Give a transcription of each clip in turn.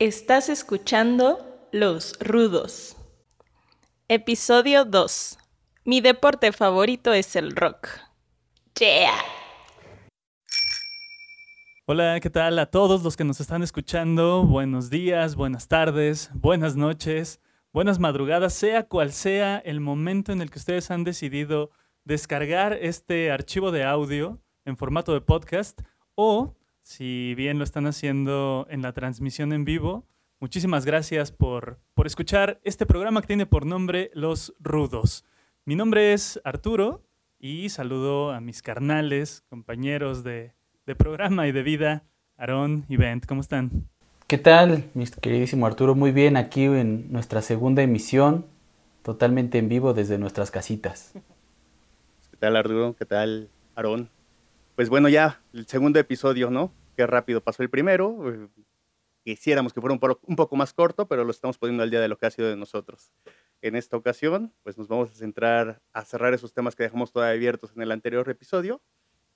Estás escuchando Los Rudos. Episodio 2. Mi deporte favorito es el rock. Yeah. Hola, ¿qué tal a todos los que nos están escuchando? Buenos días, buenas tardes, buenas noches, buenas madrugadas, sea cual sea el momento en el que ustedes han decidido descargar este archivo de audio en formato de podcast o si bien lo están haciendo en la transmisión en vivo. Muchísimas gracias por, por escuchar este programa que tiene por nombre Los Rudos. Mi nombre es Arturo y saludo a mis carnales, compañeros de, de programa y de vida, Aarón y Bent. ¿Cómo están? ¿Qué tal, mi queridísimo Arturo? Muy bien, aquí en nuestra segunda emisión, totalmente en vivo desde nuestras casitas. ¿Qué tal, Arturo? ¿Qué tal, Aarón? Pues bueno, ya el segundo episodio, ¿no? Qué rápido pasó el primero. Eh, quisiéramos que fuera un, poco más corto, pero lo estamos poniendo al día de lo que ha sido de nosotros. En esta ocasión, pues nos vamos a centrar a cerrar esos temas que dejamos todavía abiertos en el anterior episodio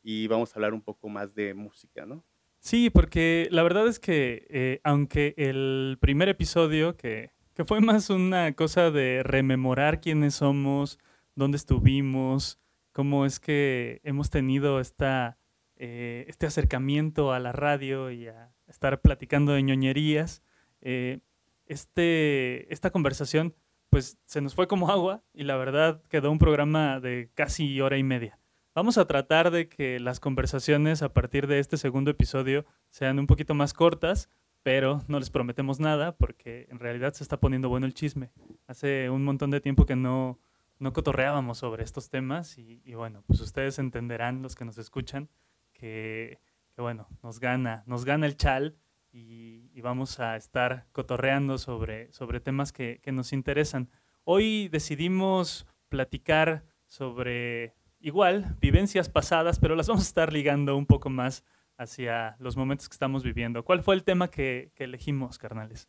y vamos a hablar un poco más de música, ¿no? Sí, porque la verdad es que eh, aunque el primer episodio, que, que fue más una cosa de rememorar quiénes somos, dónde estuvimos, cómo es que hemos tenido esta, eh, este acercamiento a la radio y a estar platicando de ñoñerías. Eh, este, esta conversación pues se nos fue como agua y la verdad quedó un programa de casi hora y media. Vamos a tratar de que las conversaciones a partir de este segundo episodio sean un poquito más cortas, pero no les prometemos nada porque en realidad se está poniendo bueno el chisme. Hace un montón de tiempo que no, no cotorreábamos sobre estos temas y, y, bueno, pues ustedes entenderán, los que nos escuchan, que, bueno, nos gana, nos gana el chal y, vamos a estar cotorreando sobre, sobre temas que, que nos interesan. Hoy decidimos platicar sobre igual vivencias pasadas, pero las vamos a estar ligando un poco más hacia los momentos que estamos viviendo. ¿Cuál fue el tema que, que elegimos, carnales?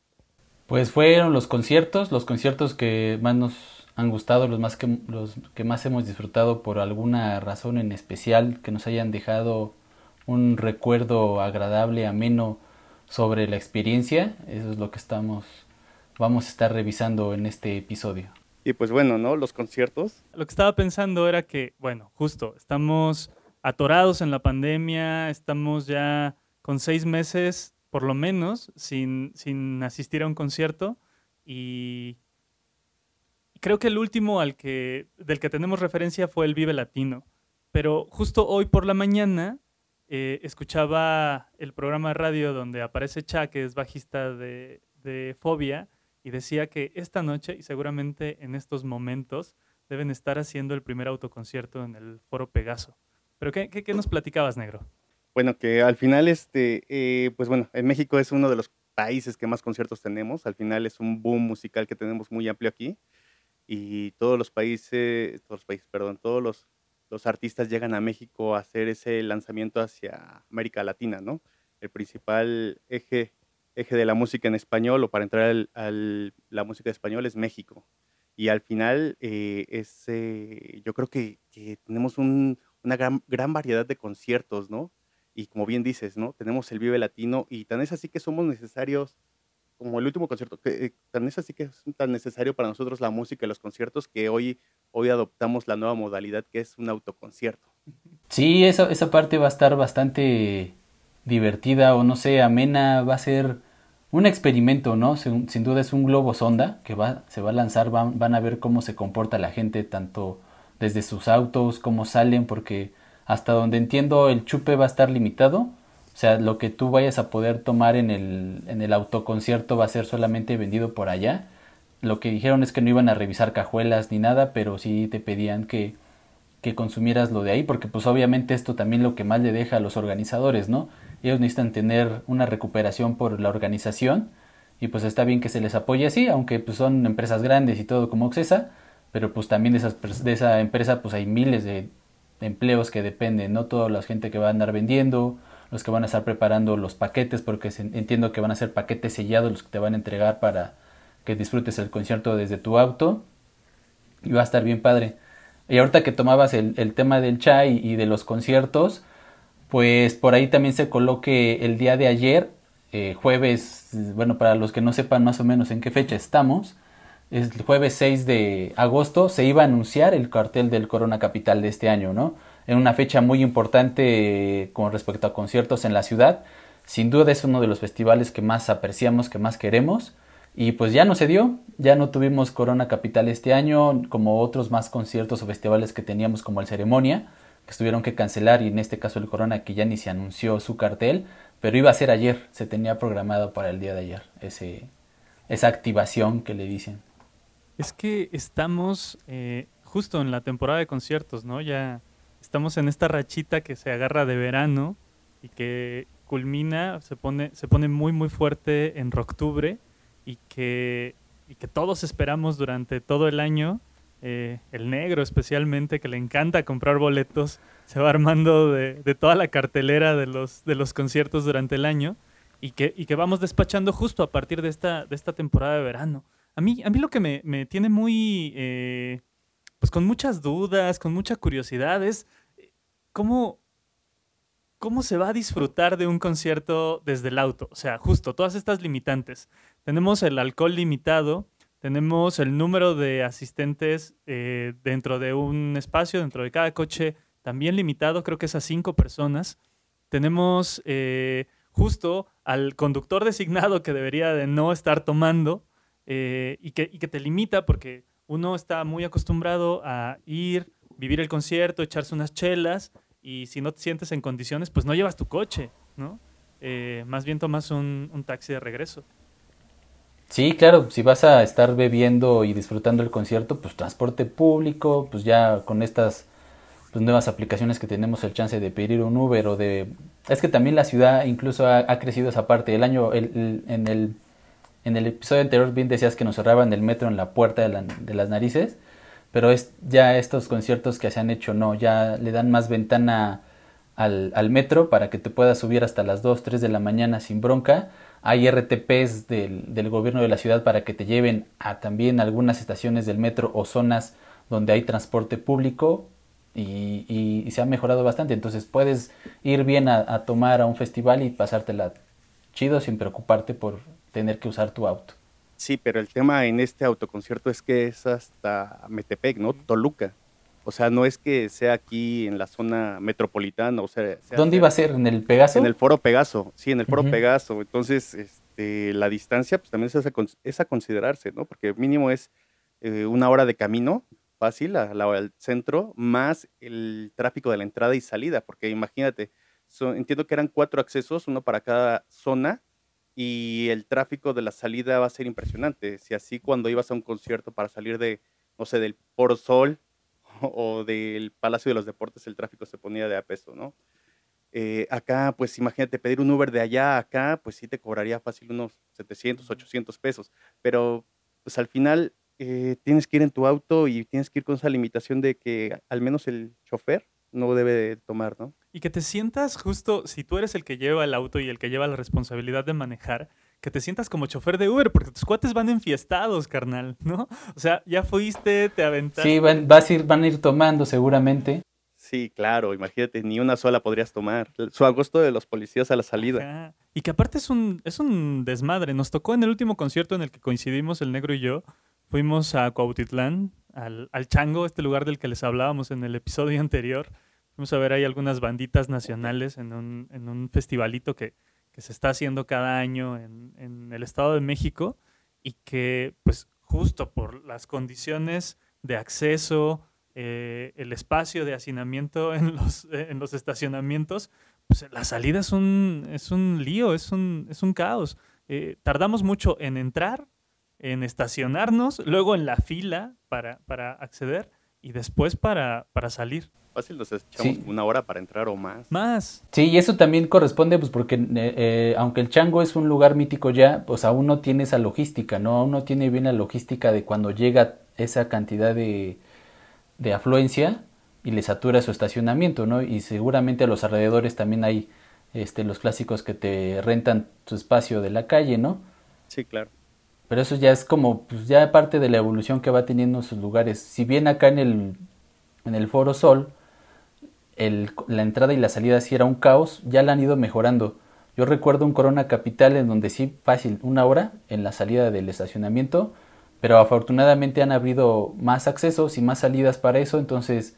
Pues fueron los conciertos, los conciertos que más nos han gustado, los más que los que más hemos disfrutado por alguna razón en especial, que nos hayan dejado un recuerdo agradable, ameno sobre la experiencia. Eso es lo que estamos vamos a estar revisando en este episodio. Y pues bueno, ¿no? Los conciertos. Lo que estaba pensando era que, bueno, justo, estamos atorados en la pandemia, estamos ya con seis meses, por lo menos, sin, sin asistir a un concierto y creo que el último al que, del que tenemos referencia fue el Vive Latino. Pero justo hoy por la mañana eh, escuchaba el programa de radio donde aparece Cha, que es bajista de, de Fobia, y decía que esta noche y seguramente en estos momentos deben estar haciendo el primer autoconcierto en el Foro Pegaso. ¿Pero qué, qué, qué nos platicabas, negro? Bueno, que al final, este, eh, pues bueno, en México es uno de los países que más conciertos tenemos. Al final es un boom musical que tenemos muy amplio aquí. Y todos los países, todos los países, perdón, todos los, los artistas llegan a México a hacer ese lanzamiento hacia América Latina, ¿no? El principal eje eje de la música en español o para entrar a la música español es México. Y al final, eh, es, eh, yo creo que, que tenemos un, una gran, gran, variedad de conciertos, ¿no? Y como bien dices, ¿no? Tenemos el Vive Latino y tan es así que somos necesarios, como el último concierto, que, eh, tan es así que es tan necesario para nosotros la música y los conciertos que hoy, hoy adoptamos la nueva modalidad que es un autoconcierto. Sí, esa, esa parte va a estar bastante divertida o no sé, amena, va a ser un experimento, ¿no? Sin, sin, duda es un globo sonda que va, se va a lanzar, van, van, a ver cómo se comporta la gente, tanto desde sus autos, cómo salen, porque hasta donde entiendo el chupe va a estar limitado, o sea, lo que tú vayas a poder tomar en el, en el autoconcierto va a ser solamente vendido por allá. Lo que dijeron es que no iban a revisar cajuelas ni nada, pero sí te pedían que, que consumieras lo de ahí, porque pues obviamente esto también lo que más le deja a los organizadores, ¿no? ellos necesitan tener una recuperación por la organización y pues está bien que se les apoye así, aunque pues son empresas grandes y todo como Oxesa, pero pues también de, esas, de esa empresa pues hay miles de empleos que dependen, no toda la gente que va a andar vendiendo, los que van a estar preparando los paquetes, porque entiendo que van a ser paquetes sellados los que te van a entregar para que disfrutes el concierto desde tu auto y va a estar bien padre. Y ahorita que tomabas el, tema del chai y de los conciertos, pues por ahí también se coloque el día de ayer eh, jueves, bueno, para los que no sepan más o menos en qué fecha estamos, el jueves 6 de agosto se iba a anunciar el cartel del Corona Capital de este año, ¿no? En una fecha muy importante con respecto a conciertos en la ciudad. Sin duda es uno de los festivales que más apreciamos, que más queremos. Y pues ya no se dio, ya no tuvimos Corona Capital este año, como otros más conciertos o festivales que teníamos como el Ceremonia, que tuvieron que cancelar y en este caso el Corona que ya ni se anunció su cartel, pero iba a ser ayer, se tenía programado para el día de ayer, esa activación que le dicen. Es que estamos eh, justo en la temporada de conciertos, ¿no? Ya estamos en esta rachita que se agarra de verano y que culmina, se pone, se pone muy muy fuerte en octubre y que, y que todos esperamos durante todo el año. Eh, el negro especialmente, que le encanta comprar boletos, se va armando de, de, toda la cartelera de los, de los conciertos durante el año y que, y que vamos despachando justo a partir de esta, de esta temporada de verano. A mí, a mí lo que me, me tiene muy, eh, pues con muchas dudas, con mucha curiosidad es cómo, cómo se va a disfrutar de un concierto desde el auto. O sea, justo todas estas limitantes. Tenemos el alcohol limitado, tenemos el número de asistentes eh, dentro de un espacio, dentro de cada coche también limitado, creo que es a cinco personas. Tenemos eh, justo al conductor designado que debería de no estar tomando. Eh, y, que, te limita porque uno está muy acostumbrado a ir, vivir el concierto, echarse unas chelas y si no te sientes en condiciones, pues no llevas tu coche, ¿no? Eh, más bien tomas un, taxi de regreso. Sí, claro, si vas a estar bebiendo y disfrutando el concierto, pues transporte público, pues ya con estas pues, nuevas aplicaciones que tenemos el chance de pedir un Uber o de... Es que también la ciudad incluso ha, crecido esa parte. El año, en el en el episodio anterior bien decías que nos cerraban el metro en la puerta de, las narices, pero es ya estos conciertos que se han hecho no, ya le dan más ventana al, metro para que te puedas subir hasta las 2, 3 de la mañana sin bronca. Hay RTPs del, gobierno de la ciudad para que te lleven a también algunas estaciones del metro o zonas donde hay transporte público y, se ha mejorado bastante. Entonces puedes ir bien a, a tomar a un festival y pasártela chido sin preocuparte por tener que usar tu auto. Sí, pero el tema en este autoconcierto es que es hasta Metepec, ¿no? Toluca. O sea, no es que sea aquí en la zona metropolitana, o sea... ¿Dónde iba a ser? ¿En el Pegaso? En el Foro Pegaso, sí, en el Foro Pegaso. Entonces, este, la distancia pues también es a, considerarse, ¿no? Porque mínimo es eh, una hora de camino fácil al centro, más el tráfico de la entrada y salida, porque imagínate, entiendo que eran cuatro accesos, uno para cada zona, y el tráfico de la salida va a ser impresionante. Si así cuando ibas a un concierto para salir de, no sé, del Por Sol o del Palacio de los Deportes, el tráfico se ponía de a peso, ¿no? Eh, acá, pues imagínate pedir un Uber de allá a acá, pues sí te cobraría fácil unos 700, 800 pesos. Pero pues al final eh, tienes que ir en tu auto y tienes que ir con esa limitación de que al menos el chofer no debe tomar, ¿no? Y que te sientas justo, si tú eres el que lleva el auto y el que lleva la responsabilidad de manejar, que te sientas como chofer de Uber, porque tus cuates van enfiestados, carnal, ¿no? O sea, ya fuiste, te aventaste. Sí, van, vas a ir, van a ir tomando seguramente. Sí, claro, imagínate, ni una sola podrías tomar. Su agosto de los policías a la salida. Y que aparte es un, es un desmadre. Nos tocó en el último concierto en el que coincidimos el negro y yo. Fuimos a Cuautitlán, al, al Chango, este lugar del que les hablábamos en el episodio anterior. Vamos a ver ahí algunas banditas nacionales en un, en un festivalito que, se está haciendo cada año en, el Estado de México y que, pues, justo por las condiciones de acceso, eh, el espacio de hacinamiento en los, en los estacionamientos, pues la salida es un, es un lío, es un, es un caos. Eh, tardamos mucho en entrar, en estacionarnos, luego en la fila para, acceder y después para salir. Fácil nos echamos una hora para entrar o más. Más. Sí, y eso también corresponde, pues porque eh, eh, aunque el chango es un lugar mítico ya, pues aún no tiene esa logística, ¿no? Aún no tiene bien la logística de cuando llega esa cantidad de, de afluencia y le satura su estacionamiento, ¿no? Y seguramente a los alrededores también hay este, los clásicos que te rentan tu espacio de la calle, ¿no? Sí, claro. Pero eso ya es como, pues ya parte de la evolución que va teniendo sus lugares. Si bien acá en el, en el Foro Sol, la entrada y la salida sí era un caos, ya la han ido mejorando. Yo recuerdo un Corona Capital en donde sí, fácil, una hora en la salida del estacionamiento, pero afortunadamente han habido más accesos y más salidas para eso, entonces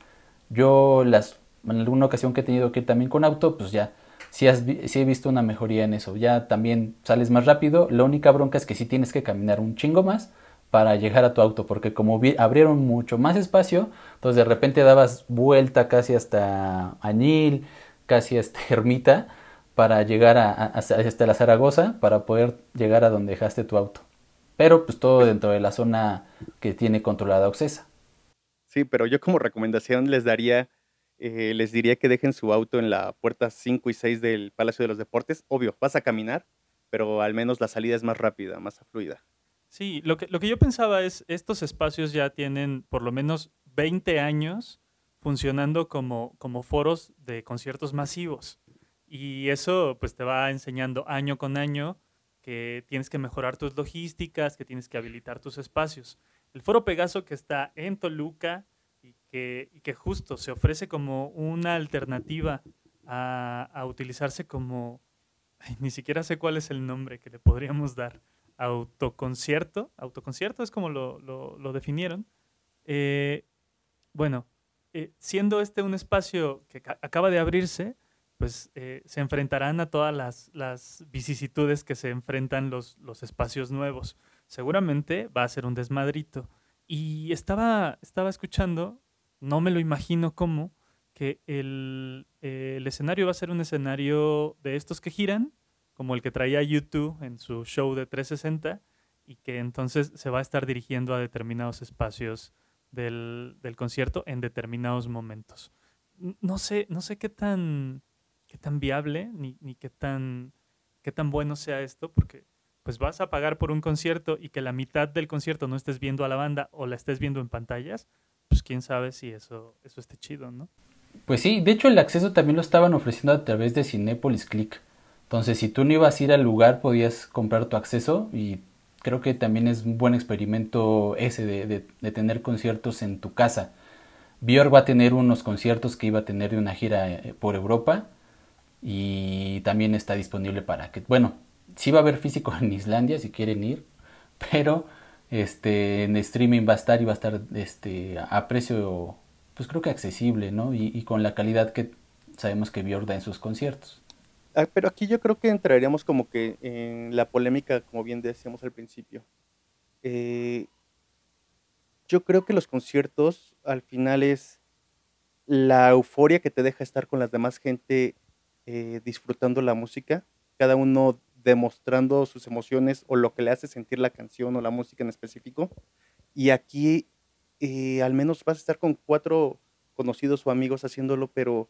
yo las en alguna ocasión que he tenido que ir también con auto, pues ya sí, has, sí he visto una mejoría en eso. Ya también sales más rápido. La única bronca es que sí tienes que caminar un chingo más para llegar a tu auto, porque como abrieron mucho más espacio, entonces de repente dabas vuelta casi hasta Añil, casi hasta Ermita, para llegar a, hasta la Zaragoza, para poder llegar a donde dejaste tu auto. Pero pues todo dentro de la zona que tiene controlada Occesa. Sí, pero yo como recomendación les daría, eh, les diría que dejen su auto en la puerta 5 y 6 del Palacio de los Deportes. Obvio, vas a caminar, pero al menos la salida es más rápida, más fluida. Sí, lo que, lo que yo pensaba es, estos espacios ya tienen por lo menos 20 años funcionando como, como foros de conciertos masivos. Y eso pues te va enseñando año con año que tienes que mejorar tus logísticas, que tienes que habilitar tus espacios. El Foro Pegaso que está en Toluca y que, que justo se ofrece como una alternativa a, a utilizarse como, ni siquiera sé cuál es el nombre que le podríamos dar, autoconcierto, autoconcierto es como lo, lo, definieron. Eh, bueno, eh, siendo este un espacio que acaba de abrirse, pues eh, se enfrentarán a todas las, las, vicisitudes que se enfrentan los, los espacios nuevos. Seguramente va a ser un desmadrito. Y estaba, estaba escuchando, no me lo imagino cómo, que el, el escenario va a ser un escenario de estos que giran, como el que traía YouTube en su show de 360 y que entonces se va a estar dirigiendo a determinados espacios del, concierto en determinados momentos. No sé, no sé qué tan, qué tan viable ni, ni qué, tan, qué tan bueno sea esto, porque pues vas a pagar por un concierto y que la mitad del concierto no estés viendo a la banda o la estés viendo en pantallas, pues quién sabe si eso, eso esté chido, ¿no? Pues sí, de hecho el acceso también lo estaban ofreciendo a través de Cinepolis Click. Entonces, si tú no ibas a ir al lugar, podías comprar tu acceso y creo que también es un buen experimento ese de, tener conciertos en tu casa. Björk va a tener unos conciertos que iba a tener de una gira eh, por Europa y también está disponible para que, bueno, sí va a haber físico en Islandia si quieren ir, pero este en streaming va a estar y va a estar este a precio pues creo que accesible, ¿no? Y, y con la calidad que sabemos que Björk da en sus conciertos. Ah, pero aquí yo creo que entraríamos como que en la polémica, como bien decíamos al principio. Eh, yo creo que los conciertos al final es la euforia que te deja estar con las demás gente eh, disfrutando la música, cada uno demostrando sus emociones o lo que le hace sentir la canción o la música en específico. Y aquí eh, al menos vas a estar con cuatro conocidos o amigos haciéndolo, pero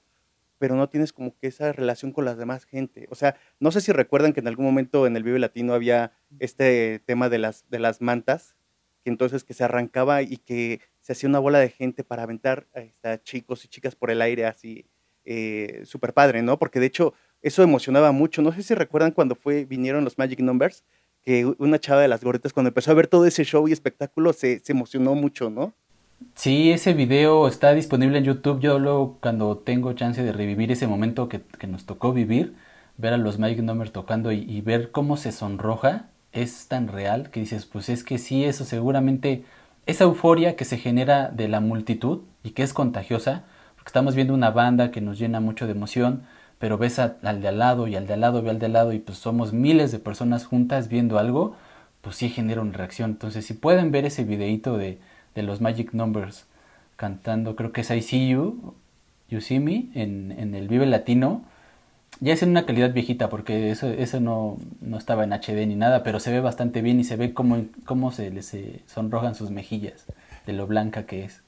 pero no tienes como que esa relación con las demás gente. O sea, no sé si recuerdan que en algún momento en el Vive Latino había este tema de las, de las mantas, que entonces que se arrancaba y que se hacía una bola de gente para aventar a chicos y chicas por el aire así, eh, súper padre, ¿no? Porque de hecho eso emocionaba mucho. No sé si recuerdan cuando fue, vinieron los Magic Numbers, que una chava de las gorritas cuando empezó a ver todo ese show y espectáculo se, se emocionó mucho, ¿no? Sí, ese video está disponible en YouTube. Yo luego cuando tengo chance de revivir ese momento que, nos tocó vivir, ver a los Mike Number tocando y, ver cómo se sonroja, es tan real que dices, pues es que sí, eso seguramente, esa euforia que se genera de la multitud y que es contagiosa, porque estamos viendo una banda que nos llena mucho de emoción, pero ves al de al lado y al de al lado, ve al de al lado y pues somos miles de personas juntas viendo algo, pues sí genera una reacción. Entonces, si pueden ver ese videito de de los Magic Numbers cantando, creo que es I See You, You See Me, en, en el Vive Latino. Ya es en una calidad viejita porque eso, eso no, no, estaba en HD ni nada, pero se ve bastante bien y se ve cómo, cómo se les sonrojan sus mejillas de lo blanca que es.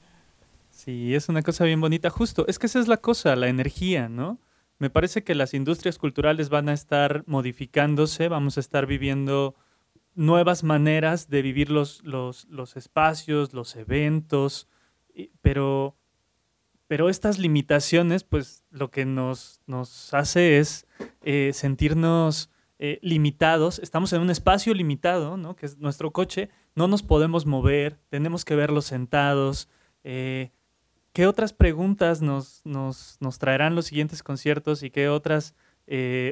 Sí, es una cosa bien bonita, justo. Es que esa es la cosa, la energía, ¿no? Me parece que las industrias culturales van a estar modificándose, vamos a estar viviendo nuevas maneras de vivir los, los, espacios, los eventos, pero, pero estas limitaciones, pues lo que nos, nos hace es eh, sentirnos eh, limitados. Estamos en un espacio limitado, ¿no? que es nuestro coche, no nos podemos mover, tenemos que verlos sentados. Eh, ¿Qué otras preguntas nos, nos, nos, traerán los siguientes conciertos y qué otras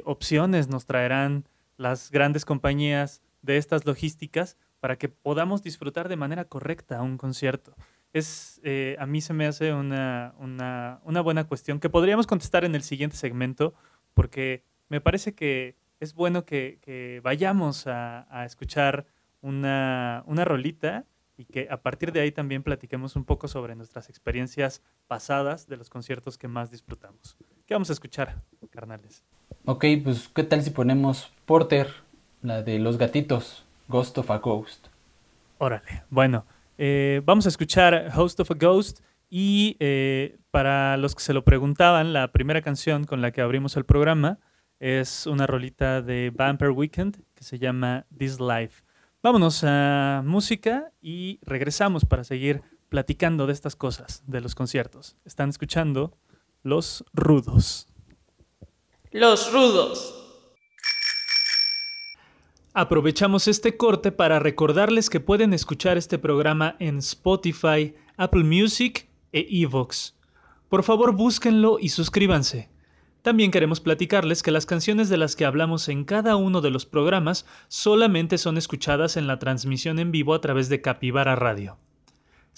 opciones nos traerán las grandes compañías de estas logísticas para que podamos disfrutar de manera correcta un concierto. Es, eh, a mí se me hace una, una, buena cuestión que podríamos contestar en el siguiente segmento, porque me parece que es bueno que, vayamos a, a escuchar una, una rolita y que a partir de ahí también platiquemos un poco sobre nuestras experiencias pasadas de los conciertos que más disfrutamos. ¿Qué vamos a escuchar, carnales? Ok, pues ¿qué tal si ponemos Porter, la de los gatitos, Ghost of a Ghost? Órale, bueno, eh, vamos a escuchar Host of a Ghost y eh, para los que se lo preguntaban, la primera canción con la que abrimos el programa es una rolita de Vampire Weekend que se llama This Life. Vámonos a música y regresamos para seguir platicando de estas cosas, de los conciertos. Están escuchando Los Rudos. Los Rudos. Aprovechamos este corte para recordarles que pueden escuchar este programa en Spotify, Apple Music e Evox. Por favor, búsquenlo y suscríbanse. También queremos platicarles que las canciones de las que hablamos en cada uno de los programas solamente son escuchadas en la transmisión en vivo a través de Capivara Radio.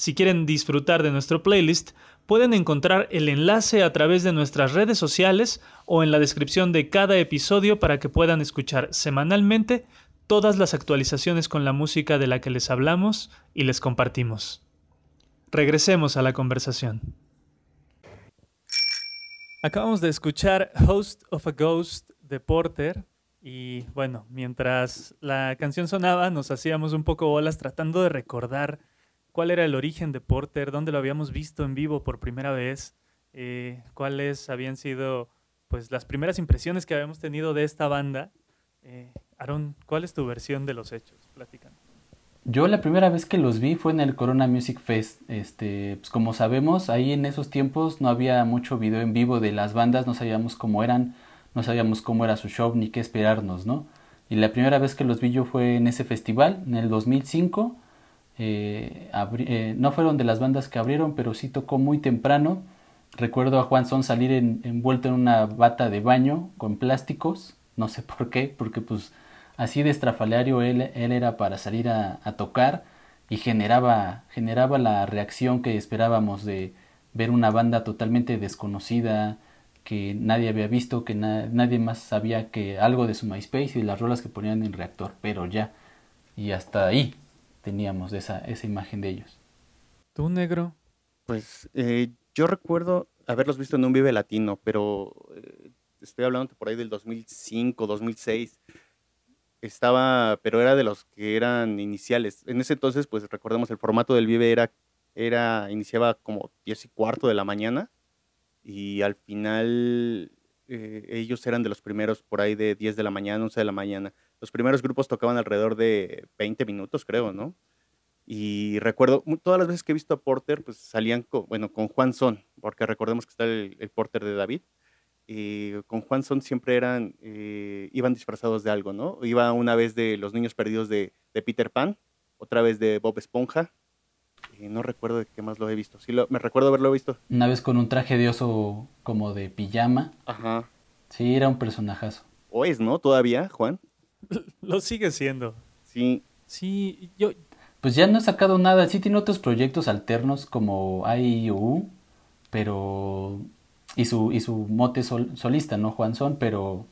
Si quieren disfrutar de nuestro playlist, pueden encontrar el enlace a través de nuestras redes sociales o en la descripción de cada episodio para que puedan escuchar semanalmente todas las actualizaciones con la música de la que les hablamos y les compartimos. Regresemos a la conversación. Acabamos de escuchar Host of a Ghost de Porter y bueno, mientras la canción sonaba nos hacíamos un poco bolas tratando de recordar cuál era el origen de Porter, dónde lo habíamos visto en vivo por primera vez, eh, cuáles habían sido pues las primeras impresiones que habíamos tenido de esta banda. Eh, Aaron, ¿cuál es tu versión de los hechos? Platican. Yo la primera vez que los vi fue en el Corona Music Fest. Este, pues como sabemos, ahí en esos tiempos no había mucho video en vivo de las bandas, no sabíamos cómo eran, no sabíamos cómo era su show ni qué esperarnos, ¿no? Y la primera vez que los vi yo fue en ese festival, en el 2005. Eh, eh, no fueron de las bandas que abrieron, pero sí tocó muy temprano. Recuerdo a Juan Son salir envuelto en una bata de baño con plásticos, no sé por qué, porque pues así de estrafalario él, era para salir a, tocar y generaba, generaba la reacción que esperábamos de ver una banda totalmente desconocida, que nadie había visto, que nadie más sabía que algo de su MySpace y las rolas que ponían en reactor, pero ya, y hasta ahí teníamos esa, esa imagen de ellos. ¿Tú, negro? Pues eh, yo recuerdo haberlos visto en un Vive Latino, pero eh, estoy hablando por ahí del 2005, 2006 estaba, pero era de los que eran iniciales. En ese entonces, pues recordemos, el formato del Vive era, era iniciaba como 10 y cuarto de la mañana y al final eh, ellos eran de los primeros por ahí de 10 de la mañana, 11 de la mañana. Los primeros grupos tocaban alrededor de 20 minutos, creo, ¿no? Y recuerdo, todas las veces que he visto a Porter, pues salían con, bueno, con Juan Son, porque recordemos que está el Porter de David eh, con Juan Son siempre eran, eh, iban disfrazados de algo, ¿no? Iba una vez de Los Niños Perdidos de, Peter Pan, otra vez de Bob Esponja, no recuerdo de qué más lo he visto. Sí, lo, me recuerdo haberlo visto. Una vez con un traje de oso como de pijama. Ajá. Sí, era un personajazo. O es, ¿no? Todavía, Juan. Lo sigue siendo. Sí. Sí, yo... Pues ya no ha sacado nada. Sí tiene otros proyectos alternos como IU, pero y su, y su mote solista, ¿no? Juan Son, pero,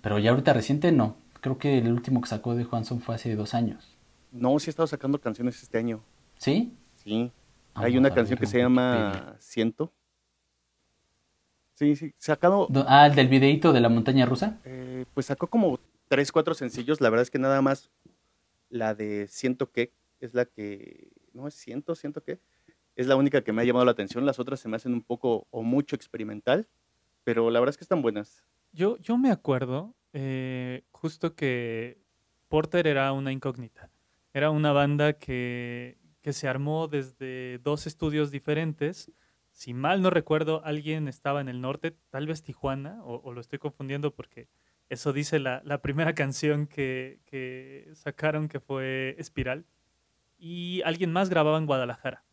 pero ya ahorita reciente no. Creo que el último que sacó de Juan Son fue hace dos años. No, sí ha estado sacando canciones este año. ¿Sí? Sí. Hay una canción que se llama Ciento. Sí, sí, sacado... Ah, el del videíto de la montaña rusa. Eh, pues sacó como tres, cuatro sencillos. La verdad es que nada más la de Ciento que es la que... No, es Ciento, Ciento que es la única que me ha llamado la atención. Las otras se me hacen un poco o mucho experimental, pero la verdad es que están buenas. Yo, yo me acuerdo eh, justo que Porter era una incógnita. Era una banda que, que se armó desde dos estudios diferentes. Si mal no recuerdo, alguien estaba en el norte, tal vez Tijuana, o, lo estoy confundiendo porque eso dice la, la primera canción que, que sacaron, que fue Espiral. Y alguien más grababa en Guadalajara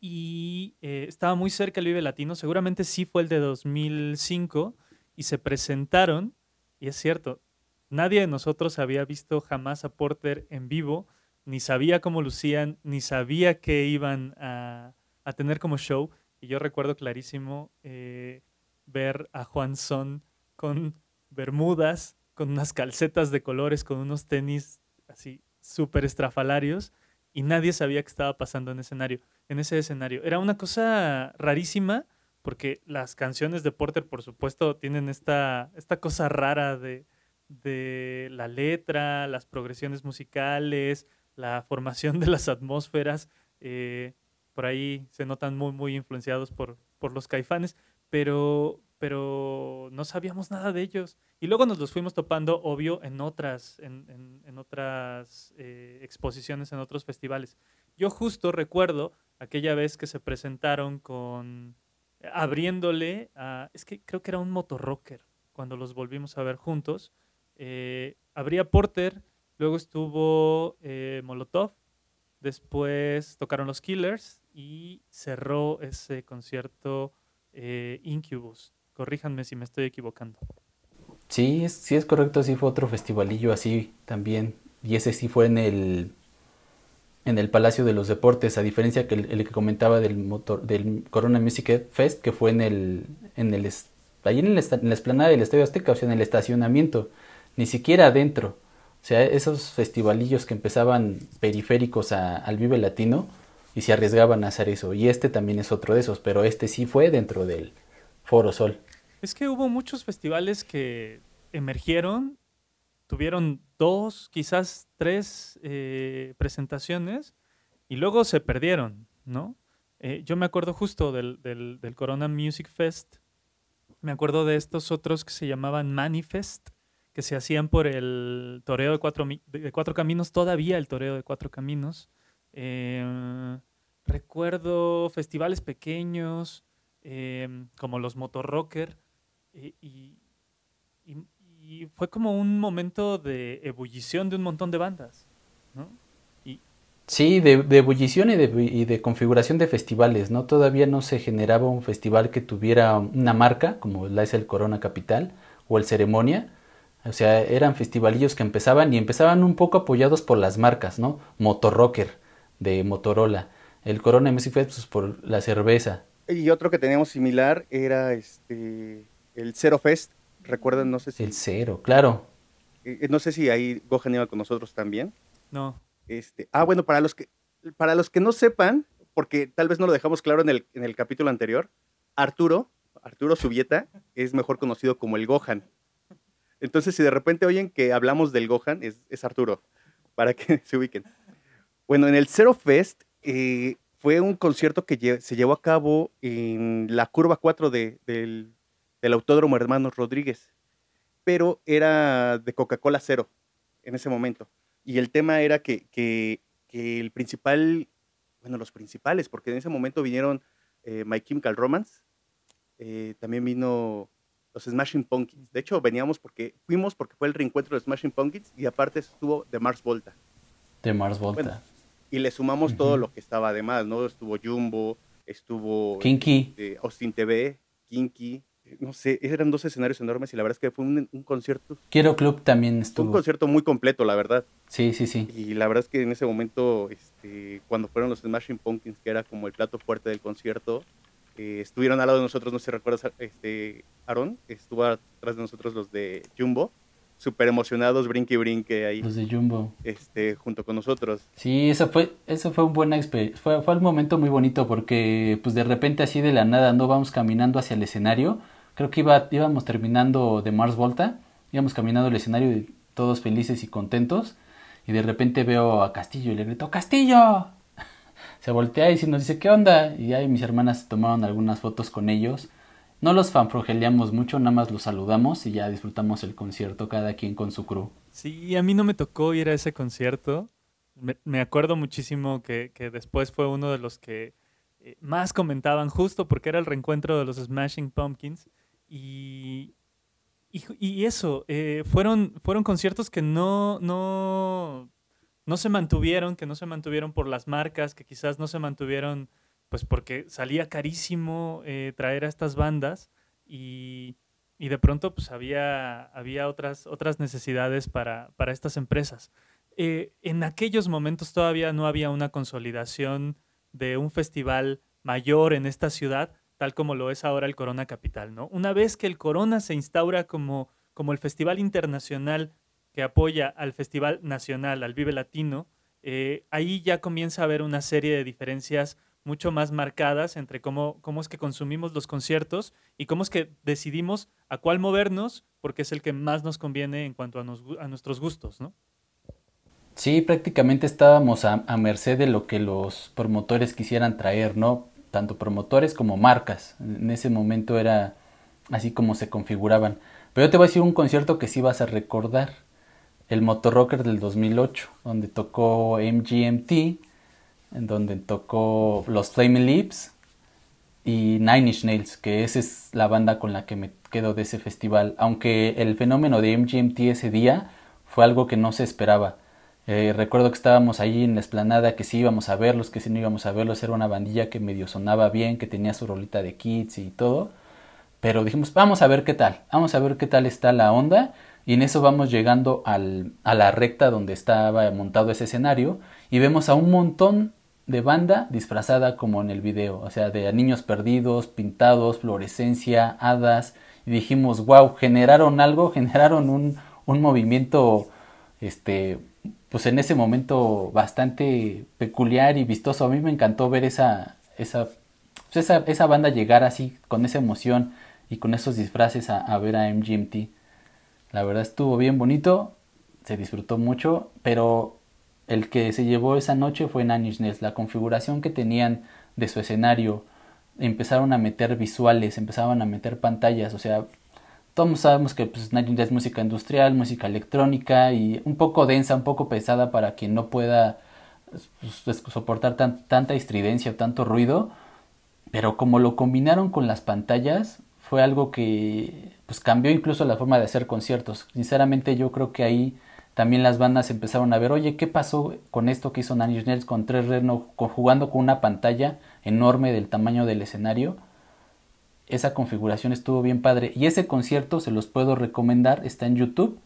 y eh, estaba muy cerca el Vive Latino, seguramente sí fue el de 2005 y se presentaron, y es cierto, nadie de nosotros había visto jamás a Porter en vivo, ni sabía cómo lucían, ni sabía qué iban a, a tener como show. Y yo recuerdo clarísimo eh, ver a Juan Son con bermudas, con unas calcetas de colores, con unos tenis así súper estrafalarios, y nadie sabía qué estaba pasando en, escenario, en ese escenario. Era una cosa rarísima, porque las canciones de Porter, por supuesto, tienen esta, esta cosa rara de, de la letra, las progresiones musicales, la formación de las atmósferas. Eh, por ahí se notan muy, muy influenciados por, por los caifanes, pero, pero no sabíamos nada de ellos. Y luego nos los fuimos topando, obvio, en otras, en, en, en otras eh, exposiciones, en otros festivales. Yo justo recuerdo aquella vez que se presentaron con, abriéndole a, es que creo que era un motorrocker, cuando los volvimos a ver juntos. Eh, Porter, luego estuvo eh, Molotov, después tocaron los Killers y cerró ese concierto eh, Incubus. Corríjanme si me estoy equivocando. Sí, sí es correcto, sí fue otro festivalillo así también. Y ese sí fue en el en el Palacio de los Deportes, a diferencia que el, que comentaba del motor del Corona Music Fest, que fue en el en el ahí en, la esplanada del Estadio Azteca, o sea, en el estacionamiento, ni siquiera adentro. O sea, esos festivalillos que empezaban periféricos al Vive Latino y se arriesgaban a hacer eso. Y este también es otro de esos, pero este sí fue dentro del Foro Sol. Es que hubo muchos festivales que emergieron, tuvieron dos, quizás tres eh, presentaciones y luego se perdieron, ¿no? Eh, yo me acuerdo justo del, Corona Music Fest, me acuerdo de estos otros que se llamaban Manifest, que se hacían por el toreo de cuatro, de cuatro caminos, todavía el toreo de cuatro caminos. Eh, recuerdo festivales pequeños, como los Motorrocker, y, y, y, fue como un momento de ebullición de un montón de bandas, ¿no? Y... Sí, de, de ebullición y de, y de, configuración de festivales, ¿no? Todavía no se generaba un festival que tuviera una marca, como la es el Corona Capital o el Ceremonia, o sea, eran festivalillos que empezaban y empezaban un poco apoyados por las marcas, ¿no? Motorrocker de Motorola, el Corona Fest pues, por la cerveza. Y otro que teníamos similar era este el Zero Fest, recuerdan, no sé si... El Cero, claro. Eh, no sé si ahí Gohan iba con nosotros también. No. Este, ah, bueno, para los que para los que no sepan, porque tal vez no lo dejamos claro en el, en el capítulo anterior, Arturo, Arturo Subieta, es mejor conocido como el Gohan. Entonces, si de repente oyen que hablamos del Gohan, es, es Arturo, para que se ubiquen. Bueno, en el Zero Fest eh, fue un concierto que lle se llevó a cabo en la curva 4 de, del, del, Autódromo Hermanos Rodríguez, pero era de Coca-Cola Cero en ese momento. Y el tema era que, que, que, el principal, bueno, los principales, porque en ese momento vinieron eh, My Chemical Romance, eh, también vino los Smashing Pumpkins. De hecho, veníamos porque fuimos porque fue el reencuentro de Smashing Pumpkins y aparte estuvo de Mars Volta. De Mars Volta. Bueno, y le sumamos uh -huh. todo lo que estaba además, ¿no? Estuvo Jumbo, estuvo Kinky, eh, Austin TV, Kinky, no sé, eran dos escenarios enormes y la verdad es que fue un, un concierto. Quiero Club también estuvo. Un concierto muy completo, la verdad. Sí, sí, sí. Y la verdad es que en ese momento, este, cuando fueron los Smashing Pumpkins, que era como el plato fuerte del concierto, eh, estuvieron al lado de nosotros, no sé si recuerdas, este, Aaron, estuvo atrás de nosotros los de Jumbo, súper emocionados, brinque y brinque ahí. Los de Jumbo. Este, junto con nosotros. Sí, eso fue, eso fue un buena experiencia, fue, fue un momento muy bonito porque pues de repente así de la nada no vamos caminando hacia el escenario, creo que iba, íbamos terminando de Mars Volta, íbamos caminando el escenario y todos felices y contentos, y de repente veo a Castillo y le grito, ¡Castillo! se voltea y nos dice, ¿qué onda? Y ahí mis hermanas tomaron algunas fotos con ellos. No los fanfrogeleamos mucho, nada más los saludamos y ya disfrutamos el concierto, cada quien con su crew. Sí, a mí no me tocó ir a ese concierto. Me, me acuerdo muchísimo que, que, después fue uno de los que eh, más comentaban, justo porque era el reencuentro de los Smashing Pumpkins. Y, y, eso, eh, fueron, fueron conciertos que no, no no se mantuvieron, que no se mantuvieron por las marcas, que quizás no se mantuvieron pues porque salía carísimo eh, traer a estas bandas y, y de pronto pues había, había otras, otras necesidades para, para estas empresas. Eh, en aquellos momentos todavía no había una consolidación de un festival mayor en esta ciudad, tal como lo es ahora el Corona Capital, ¿no? Una vez que el Corona se instaura como, como el festival internacional que apoya al Festival Nacional, al Vive Latino, eh, ahí ya comienza a haber una serie de diferencias mucho más marcadas entre cómo, cómo es que consumimos los conciertos y cómo es que decidimos a cuál movernos, porque es el que más nos conviene en cuanto a, a nuestros gustos, ¿no? Sí, prácticamente estábamos a, a, merced de lo que los promotores quisieran traer, ¿no? Tanto promotores como marcas. En ese momento era así como se configuraban. Pero yo te voy a decir un concierto que sí vas a recordar el Motorrocker del 2008, donde tocó MGMT, en donde tocó los Flaming Lips y Nine Inch Nails, que esa es la banda con la que me quedo de ese festival. Aunque el fenómeno de MGMT ese día fue algo que no se esperaba. Eh, recuerdo que estábamos allí en la esplanada, que sí íbamos a verlos, que sí no íbamos a verlos. Era una bandilla que medio sonaba bien, que tenía su rolita de kits y todo. Pero dijimos, vamos a ver qué tal, vamos a ver qué tal está la onda. Y en eso vamos llegando al, a la recta donde estaba montado ese escenario y vemos a un montón de banda disfrazada como en el video, o sea, de niños perdidos, pintados, fluorescencia, hadas. Y dijimos, wow, generaron algo, generaron un, un movimiento, este, pues en ese momento bastante peculiar y vistoso. A mí me encantó ver esa, esa, pues esa, esa banda llegar así, con esa emoción y con esos disfraces a, a ver a MGMT. La verdad estuvo bien bonito, se disfrutó mucho, pero el que se llevó esa noche fue Nine Inch La configuración que tenían de su escenario, empezaron a meter visuales, empezaban a meter pantallas, o sea, todos sabemos que pues, es música industrial, música electrónica y un poco densa, un poco pesada para quien no pueda pues, soportar tanta estridencia o tanto ruido, pero como lo combinaron con las pantallas, fue algo que pues cambió incluso la forma de hacer conciertos. Sinceramente yo creo que ahí también las bandas empezaron a ver, oye, ¿qué pasó con esto que hizo Nine Inch con tres Reno, jugando con una pantalla enorme del tamaño del escenario? Esa configuración estuvo bien padre. Y ese concierto se los puedo recomendar, está en YouTube.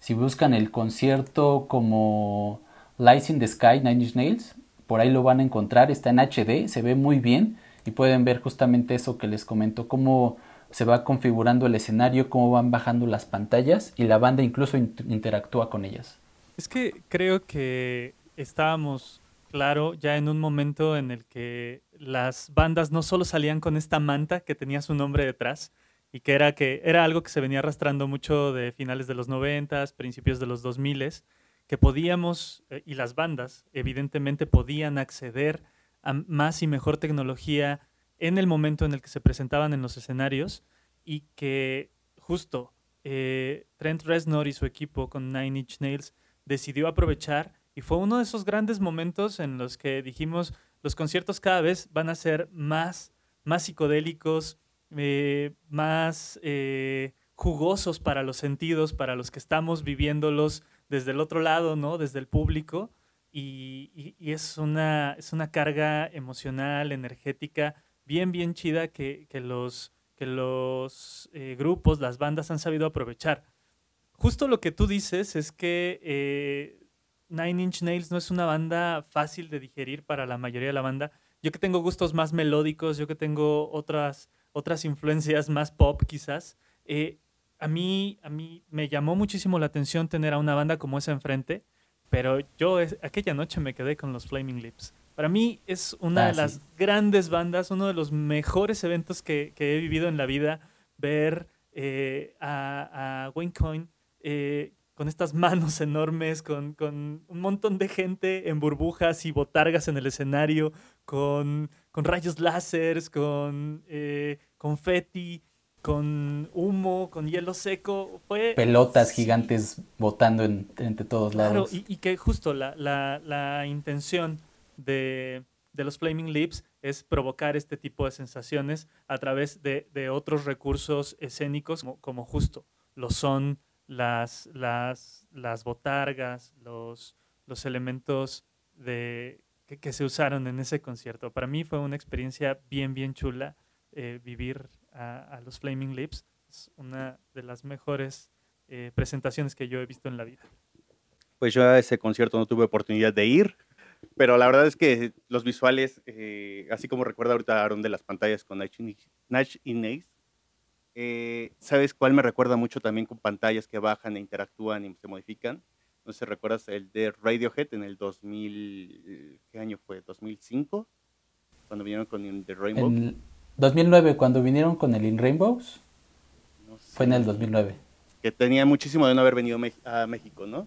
Si buscan el concierto como Lights in the Sky, Nine Inch Nails, por ahí lo van a encontrar, está en HD, se ve muy bien y pueden ver justamente eso que les comento, cómo se va configurando el escenario, cómo van bajando las pantallas y la banda incluso interactúa con ellas. Es que creo que estábamos, claro, ya en un momento en el que las bandas no solo salían con esta manta que tenía su nombre detrás y que era, que era algo que se venía arrastrando mucho de finales de los noventas, principios de los dos miles, que podíamos, eh, y las bandas evidentemente podían acceder a más y mejor tecnología en el momento en el que se presentaban en los escenarios y que justo eh, Trent Reznor y su equipo con Nine Inch Nails decidió aprovechar y fue uno de esos grandes momentos en los que dijimos los conciertos cada vez van a ser más, más psicodélicos, eh, más eh, jugosos para los sentidos, para los que estamos viviéndolos desde el otro lado, ¿no? Desde el público. Y, y es, una, es una carga emocional, energética, bien, bien chida que, los, que los eh, grupos, las bandas han sabido aprovechar. Justo lo que tú dices es que Nine Inch Nails no es una banda fácil de digerir para la mayoría de la banda. Yo que tengo gustos más melódicos, yo que tengo otras, otras influencias más pop quizás, eh, a, mí, a mí me llamó muchísimo la atención tener a una banda como esa enfrente, pero yo aquella noche me quedé con los Flaming Lips. Para mí es una de ah, las grandes bandas, uno de los mejores eventos que, he vivido en la vida, ver eh, a, Wayne Coyne eh, con estas manos enormes, con, un montón de gente en burbujas y botargas en el escenario, con, rayos láseres, con eh, confeti, con humo, con hielo seco. Fue, Pelotas gigantes botando entre todos lados. Claro, y, que justo la, la intención de, los Flaming Lips es provocar este tipo de sensaciones a través de, otros recursos escénicos, como, justo lo son las, las, las botargas, los, los elementos de, que, se usaron en ese concierto. Para mí fue una experiencia bien, bien chula eh, vivir a, los Flaming Lips. Es una de las mejores eh, presentaciones que yo he visto en la vida. Pues yo a ese concierto no tuve oportunidad de ir, pero la verdad es que los visuales, eh, así como recuerda ahorita Aaron de las pantallas con Nash y Nace, eh, ¿sabes cuál me recuerda mucho también con pantallas que bajan e interactúan y se modifican? No sé recuerdas el de Radiohead en el 2000, ¿qué año fue? ¿2005? Cuando vinieron con The Rainbow. En 2009, cuando vinieron con el In Rainbows. Fue en el 2009. Que tenía muchísimo de no haber venido a México, ¿no?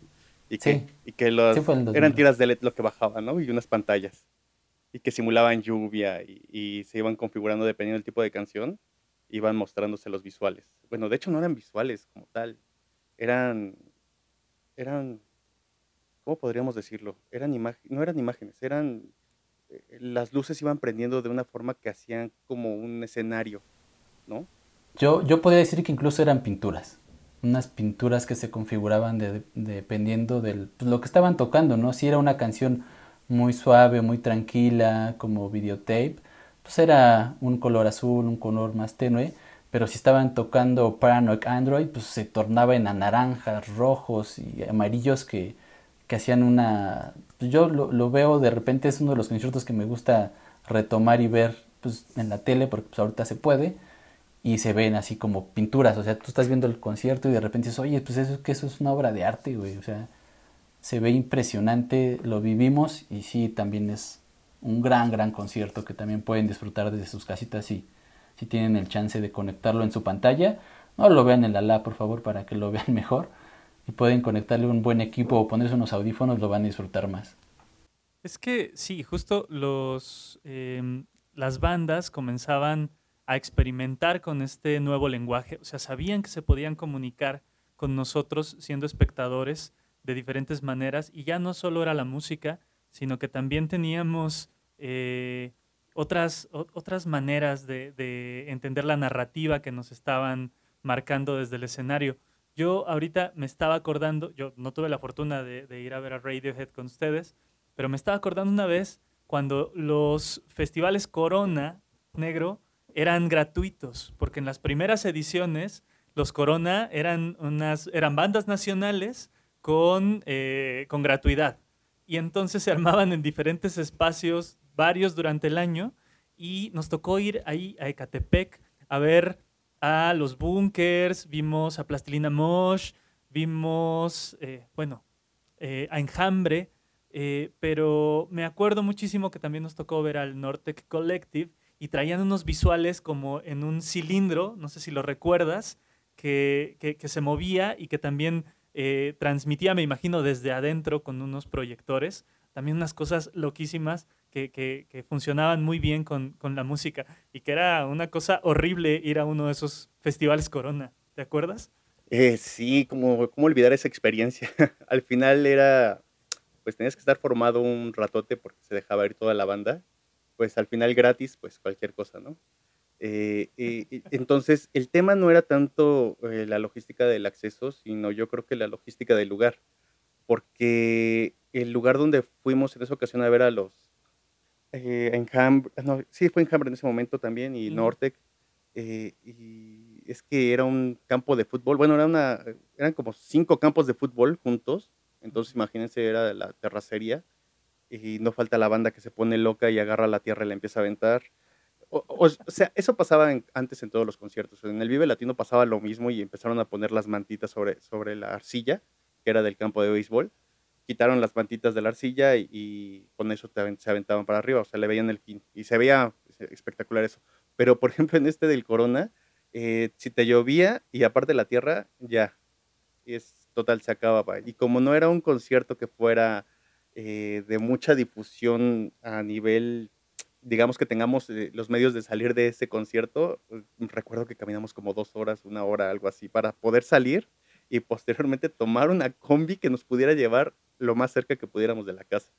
Y que, sí. y que los, eran tiras de LED lo que bajaban, ¿no? Y unas pantallas. Y que simulaban lluvia y, y, se iban configurando dependiendo del tipo de canción, iban mostrándose los visuales. Bueno, de hecho no eran visuales como tal, eran, eran, ¿cómo podríamos decirlo? Eran no eran imágenes, eran, eh, las luces iban prendiendo de una forma que hacían como un escenario, ¿no? Yo, yo podría decir que incluso eran pinturas unas pinturas que se configuraban dependiendo de pues, lo que estaban tocando, ¿no? Si era una canción muy suave, muy tranquila, como videotape, pues era un color azul, un color más tenue, pero si estaban tocando Paranoid Android, pues se tornaba en naranjas, rojos y amarillos que, que hacían una... Pues, yo lo, lo, veo de repente, es uno de los conciertos que me gusta retomar y ver pues, en la tele, porque pues, ahorita se puede, y se ven así como pinturas, o sea, tú estás viendo el concierto y de repente dices, oye, pues eso, que eso es una obra de arte, güey, o sea, se ve impresionante, lo vivimos y sí, también es un gran, gran concierto que también pueden disfrutar desde sus casitas si, si tienen el chance de conectarlo en su pantalla. No lo vean en la la, por favor, para que lo vean mejor. Y pueden conectarle un buen equipo o ponerse unos audífonos, lo van a disfrutar más. Es que sí, justo los, em, las bandas comenzaban a experimentar con este nuevo lenguaje. O sea, sabían que se podían comunicar con nosotros siendo espectadores de diferentes maneras y ya no solo era la música, sino que también teníamos eh, otras, otras maneras de, entender la narrativa que nos estaban marcando desde el escenario. Yo ahorita me estaba acordando, yo no tuve la fortuna de, ir a ver a Radiohead con ustedes, pero me estaba acordando una vez cuando los festivales Corona Negro eran gratuitos, porque en las primeras ediciones los Corona eran, unas, eran bandas nacionales con, eh, con gratuidad. Y entonces se armaban en diferentes espacios, varios durante el año, y nos tocó ir ahí a Ecatepec a ver a los Bunkers, vimos a Plastilina Mosh, vimos, eh, bueno, eh, a Enjambre, pero me acuerdo muchísimo que también nos tocó ver al Nortec Collective, y traían unos visuales como en un cilindro, no sé si lo recuerdas, que, que, se movía y que también eh, transmitía, me imagino, desde adentro con unos proyectores. También unas cosas loquísimas que, que funcionaban muy bien con, con, la música y que era una cosa horrible ir a uno de esos festivales Corona. ¿Te acuerdas? Eh, sí, como cómo olvidar esa experiencia. Al final era, pues tenías que estar formado un ratote porque se dejaba ir toda la banda pues al final gratis, pues cualquier cosa, ¿no? Eh, entonces, el tema no era tanto eh, la logística del acceso, sino yo creo que la logística del lugar, porque el lugar donde fuimos en esa ocasión a ver a los eh, Enjambre, no, sí, fue Enjambre en ese momento también, y Nortec, eh, y es que era un campo de fútbol, bueno, era una, eran como cinco campos de fútbol juntos, entonces imagínense, era la terracería, y no falta la banda que se pone loca y agarra la tierra y la empieza a aventar. O, sea, eso pasaba antes en todos los conciertos. En el Vive Latino pasaba lo mismo y empezaron a poner las mantitas sobre, sobre la arcilla, que era del campo de béisbol. Quitaron las mantitas de la arcilla y, con eso se aventaban para arriba, o sea, le veían el fin. Y se veía espectacular eso. Pero, por ejemplo, en este del Corona, eh, si te llovía y aparte la tierra, ya, es total, se acababa. Y como no era un concierto que fuera eh, de mucha difusión a nivel, digamos que tengamos eh, los medios de salir de ese concierto. Eh, recuerdo que caminamos como dos horas, una hora, algo así, para poder salir y posteriormente tomar una combi que nos pudiera llevar lo más cerca que pudiéramos de la casa.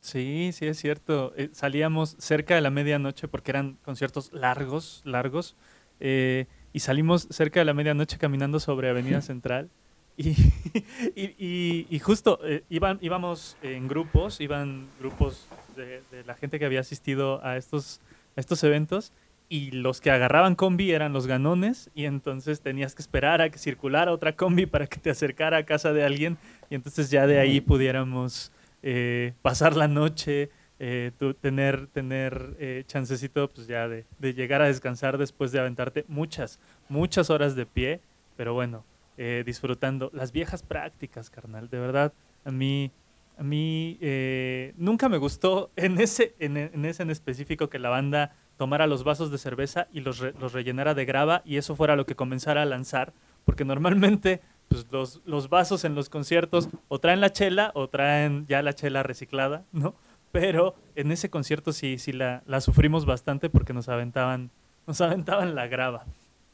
Sí, sí, es cierto. salíamos cerca de la medianoche porque eran conciertos largos, largos, y salimos cerca de la medianoche caminando sobre Avenida Central. Y, y, justo eh, iban, íbamos en grupos, iban grupos de, la gente que había asistido a estos, estos eventos y los que agarraban combi eran los ganones y entonces tenías que esperar a que circulara otra combi para que te acercara a casa de alguien y entonces ya de ahí pudiéramos eh, pasar la noche, eh, tú tener, tener eh, chancecito pues ya de, de llegar a descansar después de aventarte muchas, muchas horas de pie, pero bueno, eh, disfrutando las viejas prácticas, carnal, de verdad, a mí... A mí eh, nunca me gustó en ese, en, ese en específico que la banda tomara los vasos de cerveza y los, re- los rellenara de grava y eso fuera lo que comenzara a lanzar, porque normalmente pues, los, los vasos en los conciertos o traen la chela o traen ya la chela reciclada, ¿no? Pero en ese concierto sí, sí la, la sufrimos bastante porque nos aventaban, nos aventaban la grava.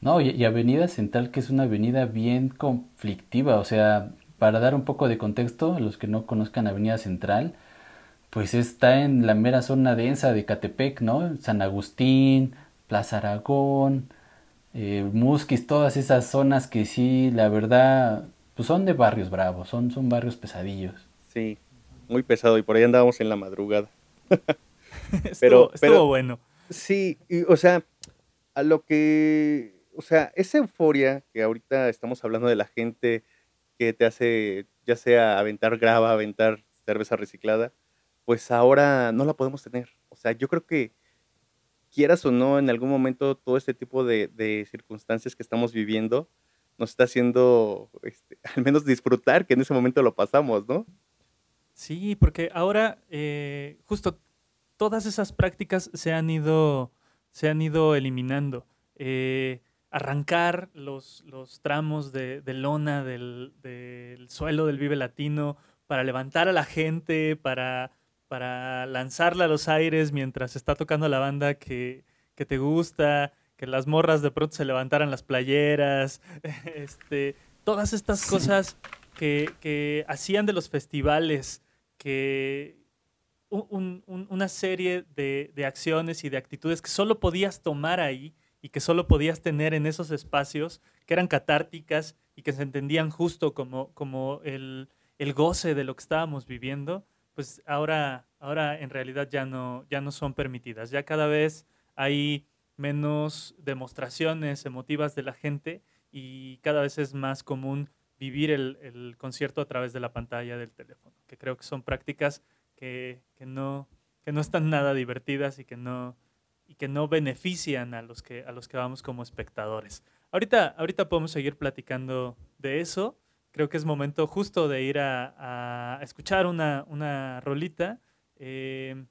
No, y, y Avenida Central, que es una avenida bien conflictiva, o sea, para dar un poco de contexto a los que no conozcan Avenida Central, pues está en la mera zona densa de Catepec, ¿no? San Agustín, Plaza Aragón, eh, Musquis, todas esas zonas que sí, la verdad, pues son de barrios bravos, son, son barrios pesadillos. Sí, muy pesado y por ahí andábamos en la madrugada. estuvo, Pero- estuvo pero- bueno. Sí, y, o sea, a lo que, o sea, esa euforia que ahorita estamos hablando de la gente que te hace, ya sea aventar grava, aventar cerveza reciclada, pues ahora no la podemos tener. O sea, yo creo que quieras o no, en algún momento todo este tipo de, de circunstancias que estamos viviendo nos está haciendo, este, al menos disfrutar que en ese momento lo pasamos, ¿no? Sí, porque ahora eh, justo todas esas prácticas se han ido, se han ido eliminando. Eh, arrancar los, los tramos de, de lona del, del suelo del Vive Latino para levantar a la gente, para, para lanzarla a los aires mientras está tocando la banda que, que te gusta, que las morras de pronto se levantaran las playeras, este, todas estas cosas que, que hacían de los festivales que un- un- una serie de, de acciones y de actitudes que solo podías tomar ahí y que solo podías tener en esos espacios que eran catárticas y que se entendían justo como, como el, el goce de lo que estábamos viviendo, pues ahora, ahora en realidad ya no, ya no son permitidas. Ya cada vez hay menos demostraciones emotivas de la gente y cada vez es más común vivir el, el concierto a través de la pantalla del teléfono, que creo que son prácticas que, que no, que no están nada divertidas y que no, y que no benefician a los que, a los que vamos como espectadores. Ahorita, ahorita podemos seguir platicando de eso. Creo que es momento justo de ir a, a escuchar una, una rolita. Eh,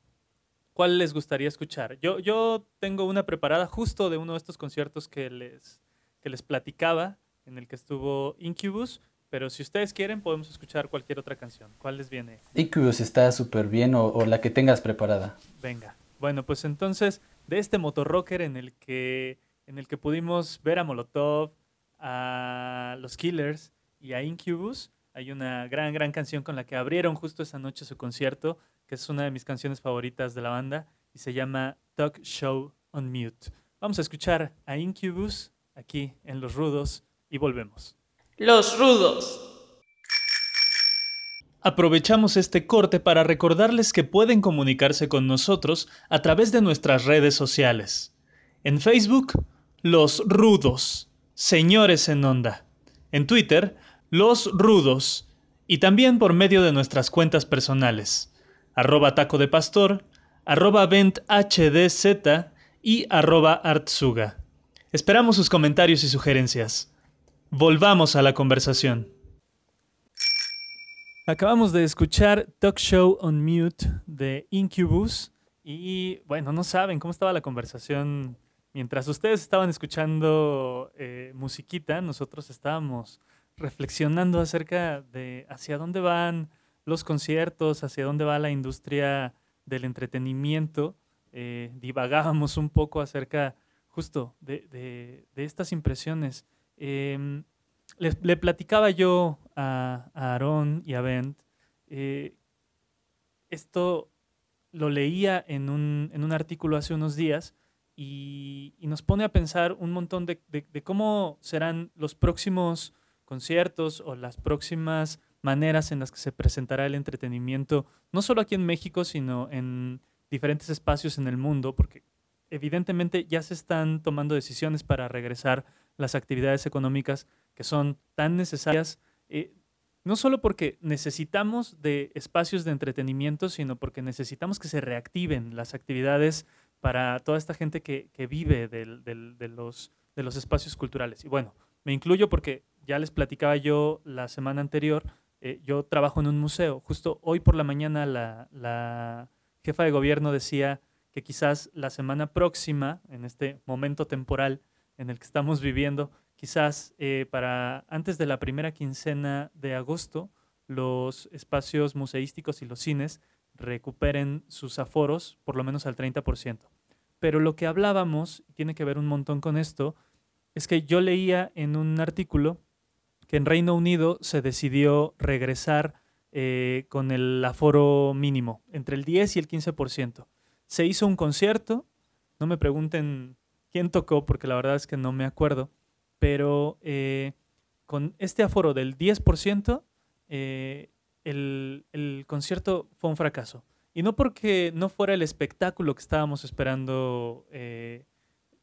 ¿Cuál les gustaría escuchar? Yo, yo tengo una preparada justo de uno de estos conciertos que les, que les platicaba, en el que estuvo Incubus, pero si ustedes quieren podemos escuchar cualquier otra canción. ¿Cuál les viene? Incubus está súper bien o, o la que tengas preparada. Venga. Bueno, pues entonces, de este motorrocker en el que, en el que pudimos ver a Molotov, a los Killers y a Incubus, hay una gran, gran canción con la que abrieron justo esa noche su concierto, que es una de mis canciones favoritas de la banda, y se llama Talk Show on Mute. Vamos a escuchar a Incubus aquí en Los Rudos y volvemos. Los rudos. Aprovechamos este corte para recordarles que pueden comunicarse con nosotros a través de nuestras redes sociales. En Facebook, Los Rudos, Señores en Onda. En Twitter, Los Rudos. Y también por medio de nuestras cuentas personales. Arroba Taco de Pastor, arroba VentHDZ y arroba Artsuga. Esperamos sus comentarios y sugerencias. Volvamos a la conversación. Acabamos de escuchar Talk Show on Mute de Incubus y bueno, no saben cómo estaba la conversación mientras ustedes estaban escuchando eh, musiquita, nosotros estábamos reflexionando acerca de hacia dónde van los conciertos, hacia dónde va la industria del entretenimiento. Eh, divagábamos un poco acerca justo de, de- de estas impresiones. Em, le, le platicaba yo a, a Aarón y a Bent, eh, esto lo leía en un, en un artículo hace unos días y, nos pone a pensar un montón de- de cómo serán los próximos conciertos o las próximas maneras en las que se presentará el entretenimiento, no solo aquí en México, sino en diferentes espacios en el mundo, porque evidentemente ya se están tomando decisiones para regresar las actividades económicas que son tan necesarias, eh, no solo porque necesitamos de espacios de entretenimiento, sino porque necesitamos que se reactiven las actividades para toda esta gente que, vive de, los, de los espacios culturales. Y bueno, me incluyo porque ya les platicaba yo la semana anterior, eh, yo trabajo en un museo. Justo hoy por la mañana la jefa de gobierno decía que quizás la semana próxima, en este momento temporal en el que estamos viviendo, quizás eh, para antes de la primera quincena de agosto, los espacios museísticos y los cines recuperen sus aforos por lo menos al 30%. Pero lo que hablábamos, tiene que ver un montón con esto, es que yo leía en un artículo que en Reino Unido se decidió regresar eh, con el aforo mínimo, entre el 10 y el 15%. Se hizo un concierto, no me pregunten quién tocó, porque la verdad es que no me acuerdo, pero eh, con este aforo del 10%, eh, el, el, concierto fue un fracaso. Y no porque no fuera el espectáculo que estábamos esperando eh,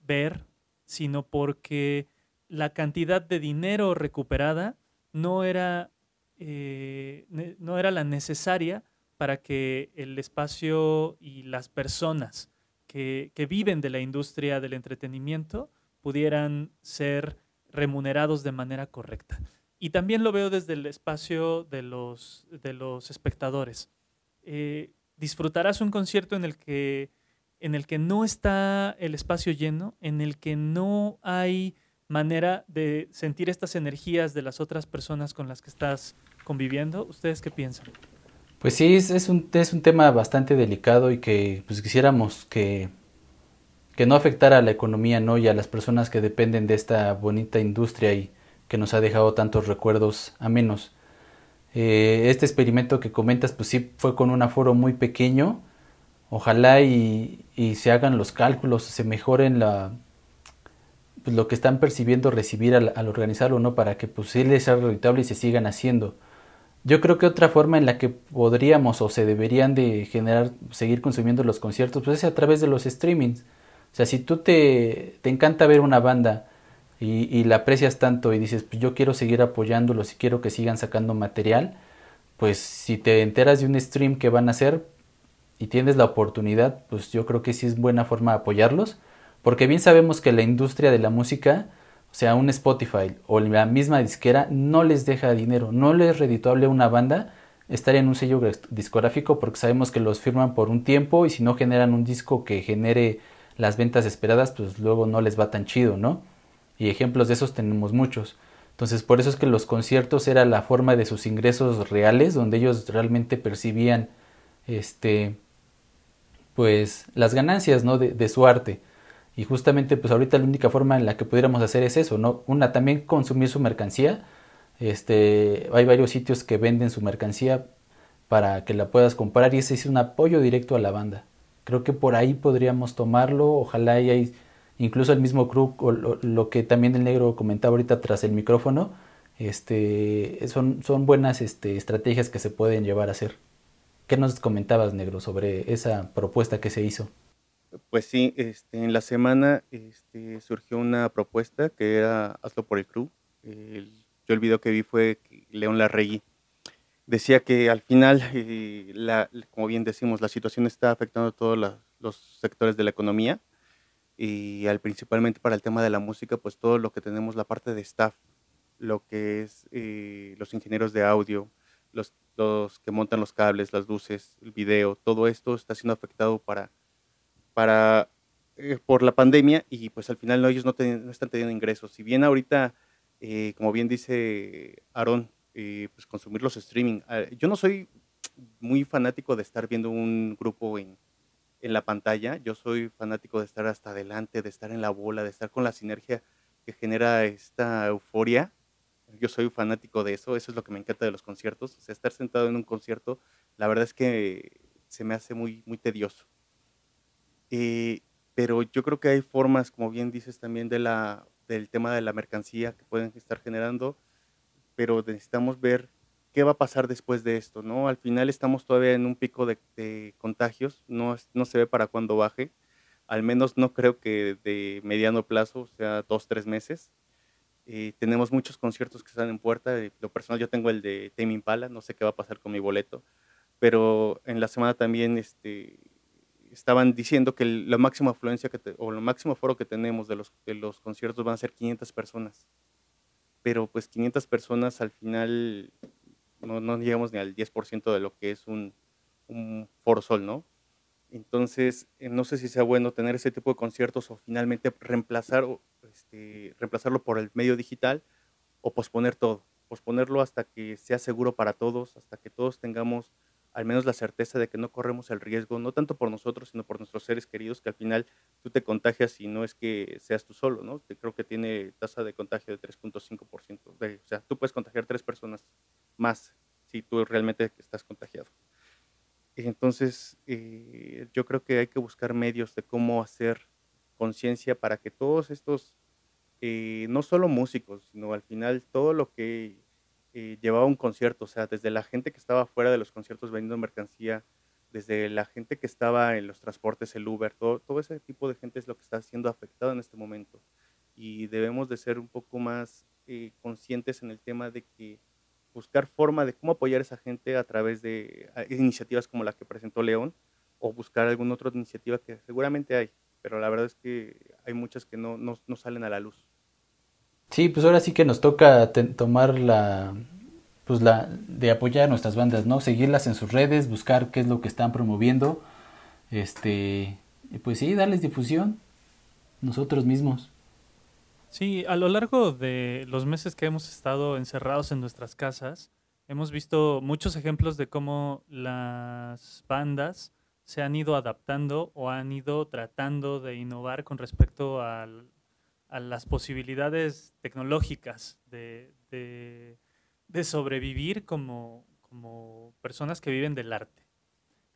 ver, sino porque la cantidad de dinero recuperada no era, no era la necesaria para que el espacio y las personas que, que viven de la industria del entretenimiento pudieran ser remunerados de manera correcta. Y también lo veo desde el espacio de los, de los espectadores. Eh, disfrutarás un concierto en el, que, en el que no está el espacio lleno, en el que no hay manera de sentir estas energías de las otras personas con las que estás conviviendo. ¿Ustedes qué piensan? Pues sí, es, un, es un tema bastante delicado y que pues, quisiéramos que que no afectara a la economía ¿no? y a las personas que dependen de esta bonita industria y que nos ha dejado tantos recuerdos a menos. Eh, este experimento que comentas pues sí fue con un aforo muy pequeño. Ojalá y, se hagan los cálculos, se mejoren la, pues, lo que están percibiendo recibir al, organizarlo, ¿no? Para que pues sí les sea rentable y se sigan haciendo. Yo creo que otra forma en la que podríamos o se deberían de generar, seguir consumiendo los conciertos, pues es a través de los streamings. O sea, si tú te, te encanta ver una banda y, y, la aprecias tanto y dices, pues yo quiero seguir apoyándolos y quiero que sigan sacando material, pues si te enteras de un stream que van a hacer y tienes la oportunidad, pues yo creo que sí es buena forma de apoyarlos, porque bien sabemos que la industria de la música, o sea, un Spotify o la misma disquera, no les deja dinero, no les es redituable a una banda estar en un sello discográfico porque sabemos que los firman por un tiempo y si no generan un disco que genere las ventas esperadas, pues luego no les va tan chido, ¿no? Y ejemplos de esos tenemos muchos. Entonces, por eso es que los conciertos era la forma de sus ingresos reales, donde ellos realmente percibían, este, pues, las ganancias, ¿no? De, de su arte. Y justamente, pues, ahorita la única forma en la que pudiéramos hacer es eso, ¿no? Una, también consumir su mercancía. Este, hay varios sitios que venden su mercancía para que la puedas comprar y ese es un apoyo directo a la banda. Creo que por ahí podríamos tomarlo. Ojalá haya incluso el mismo crew, lo, lo, que también el negro comentaba ahorita tras el micrófono, este, son, son buenas este, estrategias que se pueden llevar a hacer. ¿Qué nos comentabas, negro, sobre esa propuesta que se hizo? Pues sí, este, en la semana este, surgió una propuesta que era Hazlo por el Crew. yo el video que vi fue León Larregui decía que al final, eh, la, como bien decimos, la situación está afectando a todos los sectores de la economía y al, principalmente para el tema de la música, pues todo lo que tenemos, la parte de staff, lo que es eh, los ingenieros de audio, los, los, que montan los cables, las luces, el video, todo esto está siendo afectado para, para, eh, por la pandemia y pues al final no, ellos no, no están teniendo ingresos. Si bien ahorita, como bien dice Aarón, eh, pues consumir los streaming. Ah, yo no soy muy fanático de estar viendo un grupo en, en la pantalla, yo soy fanático de estar hasta adelante, de estar en la bola, de estar con la sinergia que genera esta euforia. Yo soy fanático de eso, eso es lo que me encanta de los conciertos. O sea, estar sentado en un concierto, la verdad es que se me hace muy, muy tedioso. Eh, pero yo creo que hay formas, como bien dices también, de la, del tema de la mercancía que pueden estar generando pero necesitamos ver qué va a pasar después de esto, ¿no? Al final estamos todavía en un pico de, contagios, no, no se ve para cuándo baje. al menos no creo que de mediano plazo, o sea, dos, tres meses. Eh, tenemos muchos conciertos que están en puerta. lo personal, yo tengo el de Tame Impala, no sé qué va a pasar con mi boleto, pero en la semana también este, estaban diciendo que la máxima afluencia que o lo máximo foro que tenemos de los, de los conciertos van a ser 500 personas. Pero pues 500 personas al final no, no llegamos ni al 10% de lo que es un, un foro sol, ¿no? Entonces, eh, no sé si sea bueno tener ese tipo de conciertos o finalmente reemplazar, este, reemplazarlo por el medio digital o posponer todo, posponerlo hasta que sea seguro para todos, hasta que todos tengamos al menos la certeza de que no corremos el riesgo, no tanto por nosotros, sino por nuestros seres queridos, que al final tú te contagias y no es que seas tú solo, ¿no? Creo que tiene tasa de contagio de 3.5%. O sea, tú puedes contagiar tres personas más si tú realmente estás contagiado. Entonces, eh, yo creo que hay que buscar medios de cómo hacer conciencia para que todos estos, eh, no solo músicos, sino al final todo lo que eh, llevaba un concierto, o sea, desde la gente que estaba fuera de los conciertos vendiendo mercancía, desde la gente que estaba en los transportes, el Uber, todo, todo ese tipo de gente es lo que está siendo afectado en este momento. Y debemos de ser un poco más eh, conscientes en el tema de que buscar forma de cómo apoyar a esa gente a través de iniciativas como la que presentó León o buscar alguna otra iniciativa que seguramente hay, pero la verdad es que hay muchas que no, no, no salen a la luz. Sí, pues ahora sí que nos toca tomar la, pues la, de apoyar a nuestras bandas, ¿no? Seguirlas en sus redes, buscar qué es lo que están promoviendo, este, y pues sí, darles difusión nosotros mismos. Sí, a lo largo de los meses que hemos estado encerrados en nuestras casas, hemos visto muchos ejemplos de cómo las bandas se han ido adaptando o han ido tratando de innovar con respecto al, a las posibilidades tecnológicas de, sobrevivir como, como, personas que viven del arte.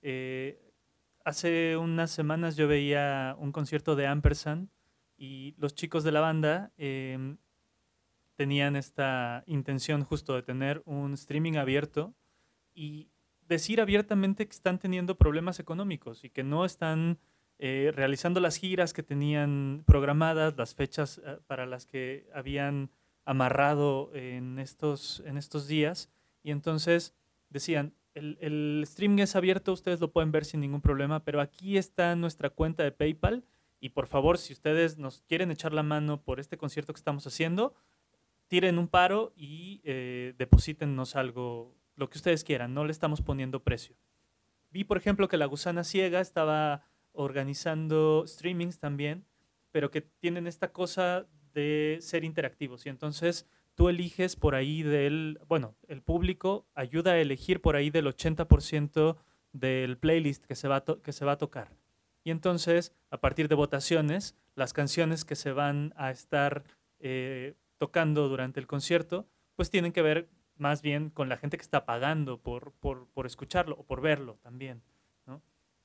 Eh, hace unas semanas yo veía un concierto de Ampersand y los chicos de la banda em, tenían esta intención justo de tener un streaming abierto y decir abiertamente que están teniendo problemas económicos y que no están eh, realizando las giras que tenían programadas, las fechas eh, para las que habían amarrado en estos, en estos días. Y entonces decían, el, el streaming es abierto, ustedes lo pueden ver sin ningún problema, pero aquí está nuestra cuenta de PayPal y por favor, si ustedes nos quieren echar la mano por este concierto que estamos haciendo, tiren un paro y eh, deposítennos algo, lo que ustedes quieran, no le estamos poniendo precio. Vi, por ejemplo, que la gusana ciega estaba organizando streamings también, pero que tienen esta cosa de ser interactivos. Y entonces tú eliges por ahí del, bueno, el público ayuda a elegir por ahí del 80% del playlist que se, va que se va a tocar. Y entonces, a partir de votaciones, las canciones que se van a estar eh, tocando durante el concierto, pues tienen que ver más bien con la gente que está pagando por, por, escucharlo o por verlo también. ¿no?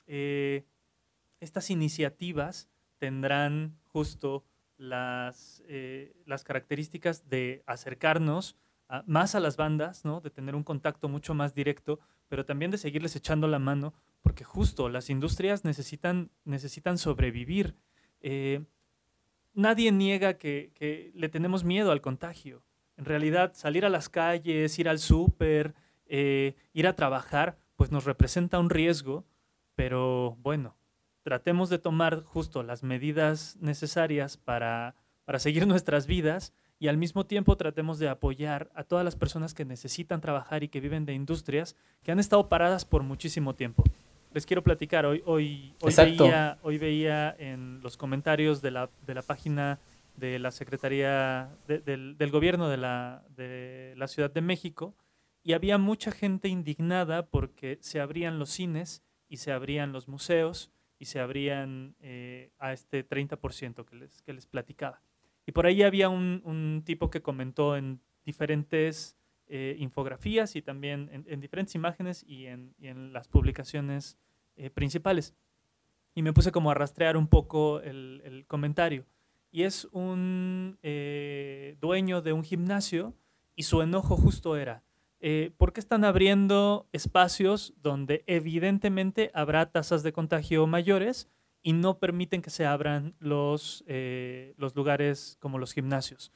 Eh, estas iniciativas tendrán justo las, eh, las características de acercarnos más a las bandas, ¿no? de tener un contacto mucho más directo, pero también de seguirles echando la mano, porque justo las industrias necesitan, necesitan sobrevivir. Eh, nadie niega que, que, le tenemos miedo al contagio. En realidad, salir a las calles, ir al súper, eh, ir a trabajar, pues nos representa un riesgo, pero bueno, tratemos de tomar justo las medidas necesarias para, para seguir nuestras vidas y al mismo tiempo tratemos de apoyar a todas las personas que necesitan trabajar y que viven de industrias que han estado paradas por muchísimo tiempo. Les quiero platicar, hoy, hoy, hoy, veía, hoy veía en los comentarios de la, de la página de la Secretaría del, del, Gobierno de la, de la Ciudad de México y había mucha gente indignada porque se abrían los cines y se abrían los museos y se abrían eh, a este 30% que les, que les platicaba. Y por ahí había un, tipo que comentó en diferentes eh, infografías y también en, diferentes imágenes y en, las publicaciones eh, principales. Y me puse como a rastrear un poco el, el comentario. Y es un dueño de un gimnasio y su enojo justo era, eh, ¿por qué están abriendo espacios donde evidentemente habrá tasas de contagio mayores y no permiten que se abran los, eh, los lugares como los gimnasios.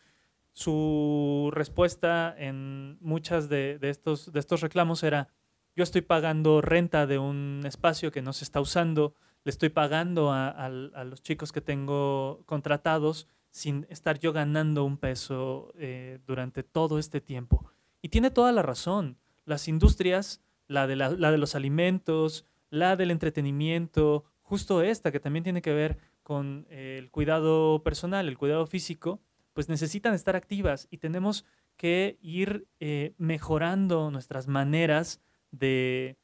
Su respuesta en muchas de, estos, de estos reclamos era, yo estoy pagando renta de un espacio que no se está usando, le estoy pagando a los chicos que tengo contratados sin estar yo ganando un peso eh, durante todo este tiempo. Y tiene toda la razón. Las industrias, la de, la, la de los alimentos, la del entretenimiento, justo esta que también tiene que ver con eh, el cuidado personal, el cuidado físico, pues necesitan estar activas y tenemos que ir eh, mejorando nuestras maneras de,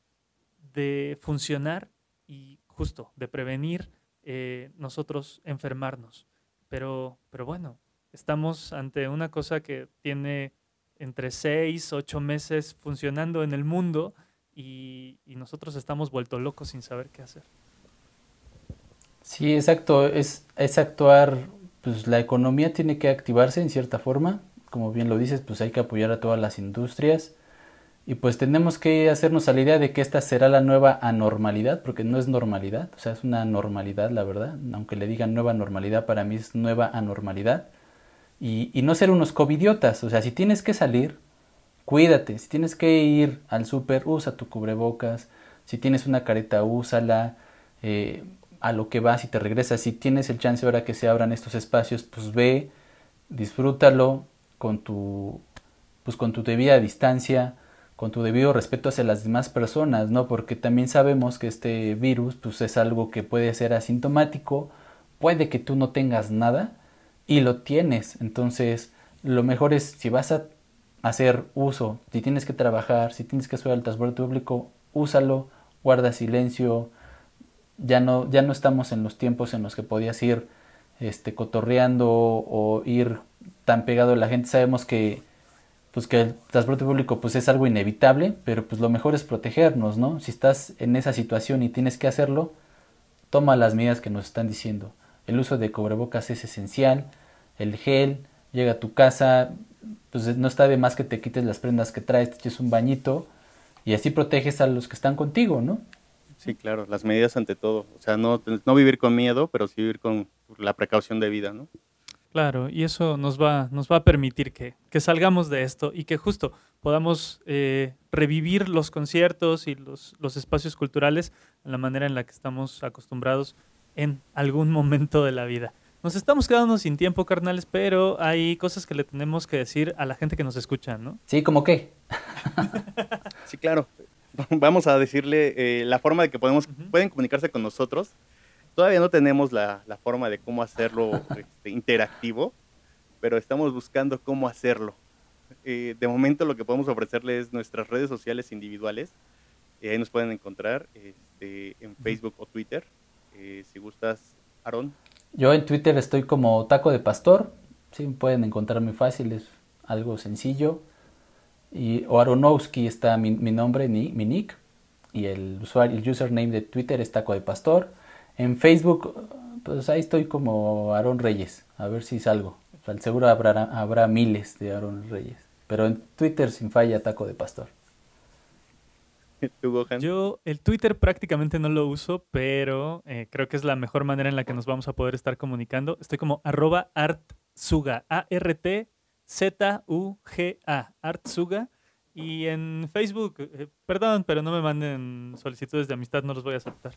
de funcionar y justo de prevenir eh, nosotros enfermarnos. Pero, pero bueno, estamos ante una cosa que tiene entre seis, ocho meses funcionando en el mundo y, y nosotros estamos vueltos locos sin saber qué hacer. Sí, exacto, es, es actuar, pues la economía tiene que activarse en cierta forma, como bien lo dices, pues hay que apoyar a todas las industrias. Y pues tenemos que hacernos a la idea de que esta será la nueva anormalidad, porque no es normalidad, o sea, es una normalidad, la verdad, aunque le digan nueva normalidad, para mí es nueva anormalidad y, y no ser unos covidiotas, o sea, si tienes que salir, cuídate, si tienes que ir al súper, usa tu cubrebocas, si tienes una careta, úsala, eh, a lo que vas y te regresas. Si tienes el chance ahora que se abran estos espacios, pues ve, disfrútalo con tu, pues con tu debida distancia, con tu debido respeto hacia las demás personas, ¿no? Porque también sabemos que este virus, pues es algo que puede ser asintomático, puede que tú no tengas nada y lo tienes. Entonces, lo mejor es si vas a hacer uso, si tienes que trabajar, si tienes que subir al transporte público, úsalo, guarda silencio, ya no, ya no estamos en los tiempos en los que podías ir este, cotorreando o ir tan pegado a la gente. Sabemos que, pues, que el transporte público pues, es algo inevitable, pero pues lo mejor es protegernos, ¿no? Si estás en esa situación y tienes que hacerlo, toma las medidas que nos están diciendo. El uso de cubrebocas es esencial, el gel, llega a tu casa, pues no está de más que te quites las prendas que traes, te eches un bañito y así proteges a los que están contigo, ¿no? Sí, claro, las medidas ante todo. O sea, no, no vivir con miedo, pero sí vivir con la precaución de vida, ¿no? Claro, y eso nos va, nos va a permitir que, que salgamos de esto y que justo podamos eh, revivir los conciertos y los, los espacios culturales en la manera en la que estamos acostumbrados en algún momento de la vida. Nos estamos quedando sin tiempo, carnales, pero hay cosas que le tenemos que decir a la gente que nos escucha, ¿no? Sí, ¿como qué? Sí, claro. Vamos a decirle eh, la forma de que podemos, pueden comunicarse con nosotros. Todavía no tenemos la, la forma de cómo hacerlo este, interactivo, pero estamos buscando cómo hacerlo. Eh, de momento lo que podemos ofrecerles es nuestras redes sociales individuales. Eh, ahí nos pueden encontrar este, en Facebook o Twitter. Eh, si gustas, Aaron. Yo en Twitter estoy como Taco de Pastor, sí, pueden encontrar muy fácil, es algo sencillo. Y o Aronowski está mi, mi nombre, ni, mi nick, y el usuario, el username de Twitter es Taco de Pastor. En Facebook, pues ahí estoy como Aaron Reyes, a ver si salgo. Seguro habrá, habrá miles de Aaron Reyes, pero en Twitter sin falla Taco de Pastor. ¿Tú, Gohan? Yo el Twitter prácticamente no lo uso, pero eh, creo que es la mejor manera en la que nos vamos a poder estar comunicando. Estoy como arroba artsuga, A-R-T-Z-U-G-A, artsuga. Y en Facebook, eh, perdón, pero no me manden solicitudes de amistad, no los voy a aceptar.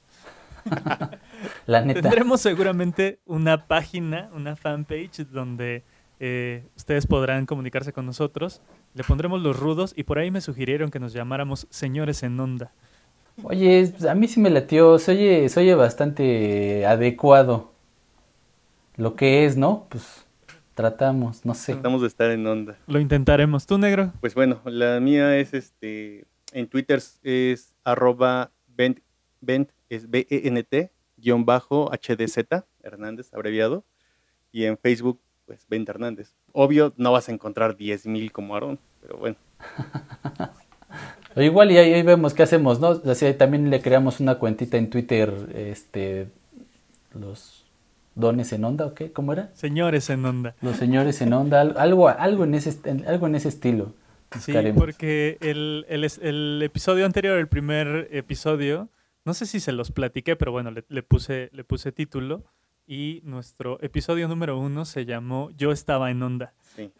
La neta. Tendremos seguramente una página, una fanpage donde eh, ustedes podrán comunicarse con nosotros. Le pondremos los rudos y por ahí me sugirieron que nos llamáramos señores en onda. Oye, pues, a mí sí me latió, se oye, se oye bastante adecuado. Lo que es, ¿no? Pues tratamos, no sé. Tratamos de estar en onda. Lo intentaremos. ¿Tú, negro? Pues bueno, la mía es este, en Twitter es arroba bent, bent, es B-E-N-T, guion bajo HDZ, Hernández, abreviado. Y en Facebook, pues Bent Hernández. Obvio, no vas a encontrar 10.000 como Aarón, pero bueno. O igual y ahí, ahí vemos qué hacemos, ¿no? Así también le creamos una cuentita en Twitter, este, los dones en onda, ¿o qué? ¿Cómo era? Señores en onda. Los señores en onda, al- algo, algo en ese, algo en ese estilo. Sí, buscaremos. porque el, el episodio anterior, el primer episodio, No sé si se los platiqué, pero bueno, le, le puse, le puse título y nuestro episodio número uno se llamó Yo estaba en onda. Sí.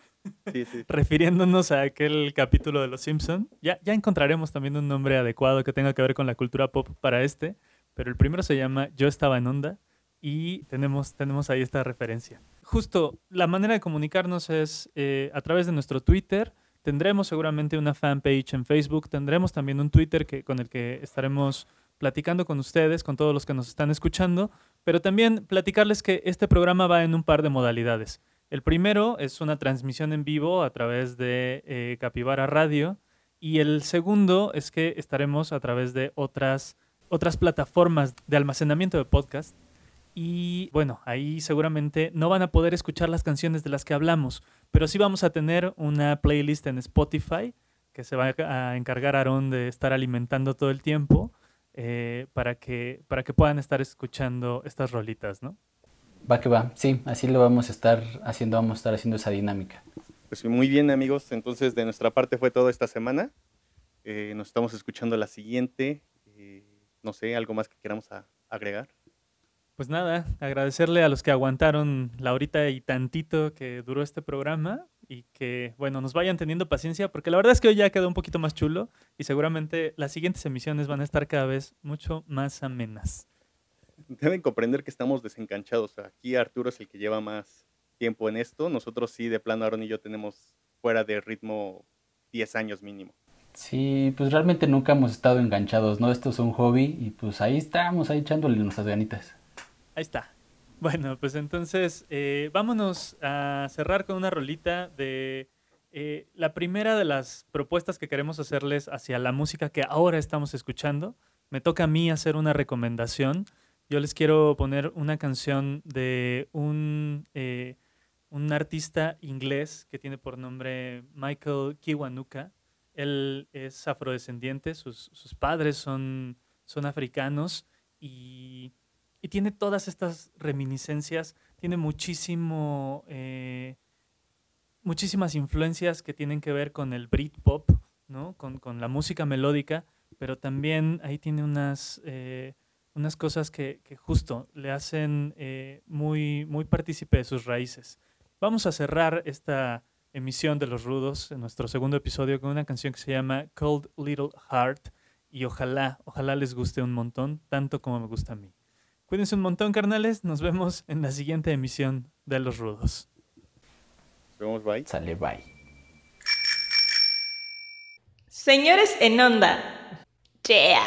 Sí, sí. refiriéndonos a aquel capítulo de Los Simpson. Ya, ya encontraremos también un nombre adecuado que tenga que ver con la cultura pop para este, pero el primero se llama Yo estaba en onda y tenemos, tenemos ahí esta referencia. Justo, la manera de comunicarnos es eh, a través de nuestro Twitter. Tendremos seguramente una fanpage en Facebook, tendremos también un Twitter que, con el que estaremos platicando con ustedes, con todos los que nos están escuchando, pero también platicarles que este programa va en un par de modalidades. El primero es una transmisión en vivo a través de eh, Capivara Radio y el segundo es que estaremos a través de otras, otras plataformas de almacenamiento de podcast y bueno, ahí seguramente no van a poder escuchar las canciones de las que hablamos, pero sí vamos a tener una playlist en Spotify que se va a encargar Aaron de estar alimentando todo el tiempo eh, para, que, para que puedan estar escuchando estas rolitas, ¿no? Va que va, sí, así lo vamos a estar haciendo, vamos a estar haciendo esa dinámica. Pues muy bien amigos, entonces de nuestra parte fue todo esta semana. Eh, nos estamos escuchando la siguiente. Eh, no sé, algo más que queramos a- agregar. Pues nada, agradecerle a los que aguantaron la horita y tantito que duró este programa y que, bueno, nos vayan teniendo paciencia porque la verdad es que hoy ya quedó un poquito más chulo y seguramente las siguientes emisiones van a estar cada vez mucho más amenas. Deben comprender que estamos desenganchados. Aquí Arturo es el que lleva más tiempo en esto. Nosotros sí, de plano, Aaron y yo tenemos fuera de ritmo 10 años mínimo. Sí, pues realmente nunca hemos estado enganchados, ¿no? Esto es un hobby y pues ahí estamos, ahí echándole nuestras ganitas. Ahí está. Bueno, pues entonces eh, vámonos a cerrar con una rolita de eh, la primera de las propuestas que queremos hacerles hacia la música que ahora estamos escuchando. Me toca a mí hacer una recomendación. Yo les quiero poner una canción de un, eh, un artista inglés que tiene por nombre Michael Kiwanuka. Él es afrodescendiente, sus, sus padres son, son africanos y, y tiene todas estas reminiscencias, tiene muchísimo, eh, muchísimas influencias que tienen que ver con el Britpop, ¿no? con, con la música melódica, pero también ahí tiene unas, eh, unas cosas que, justo le hacen eh, muy, muy partícipe de sus raíces. Vamos a cerrar esta emisión de Los Rudos, en nuestro segundo episodio, con una canción que se llama Cold Little Heart y ojalá, ojalá les guste un montón, tanto como me gusta a mí. Cuídense un montón, carnales. Nos vemos en la siguiente emisión de Los Rudos. Nos vemos, bye. Sale, bye. Señores en onda. Yeah.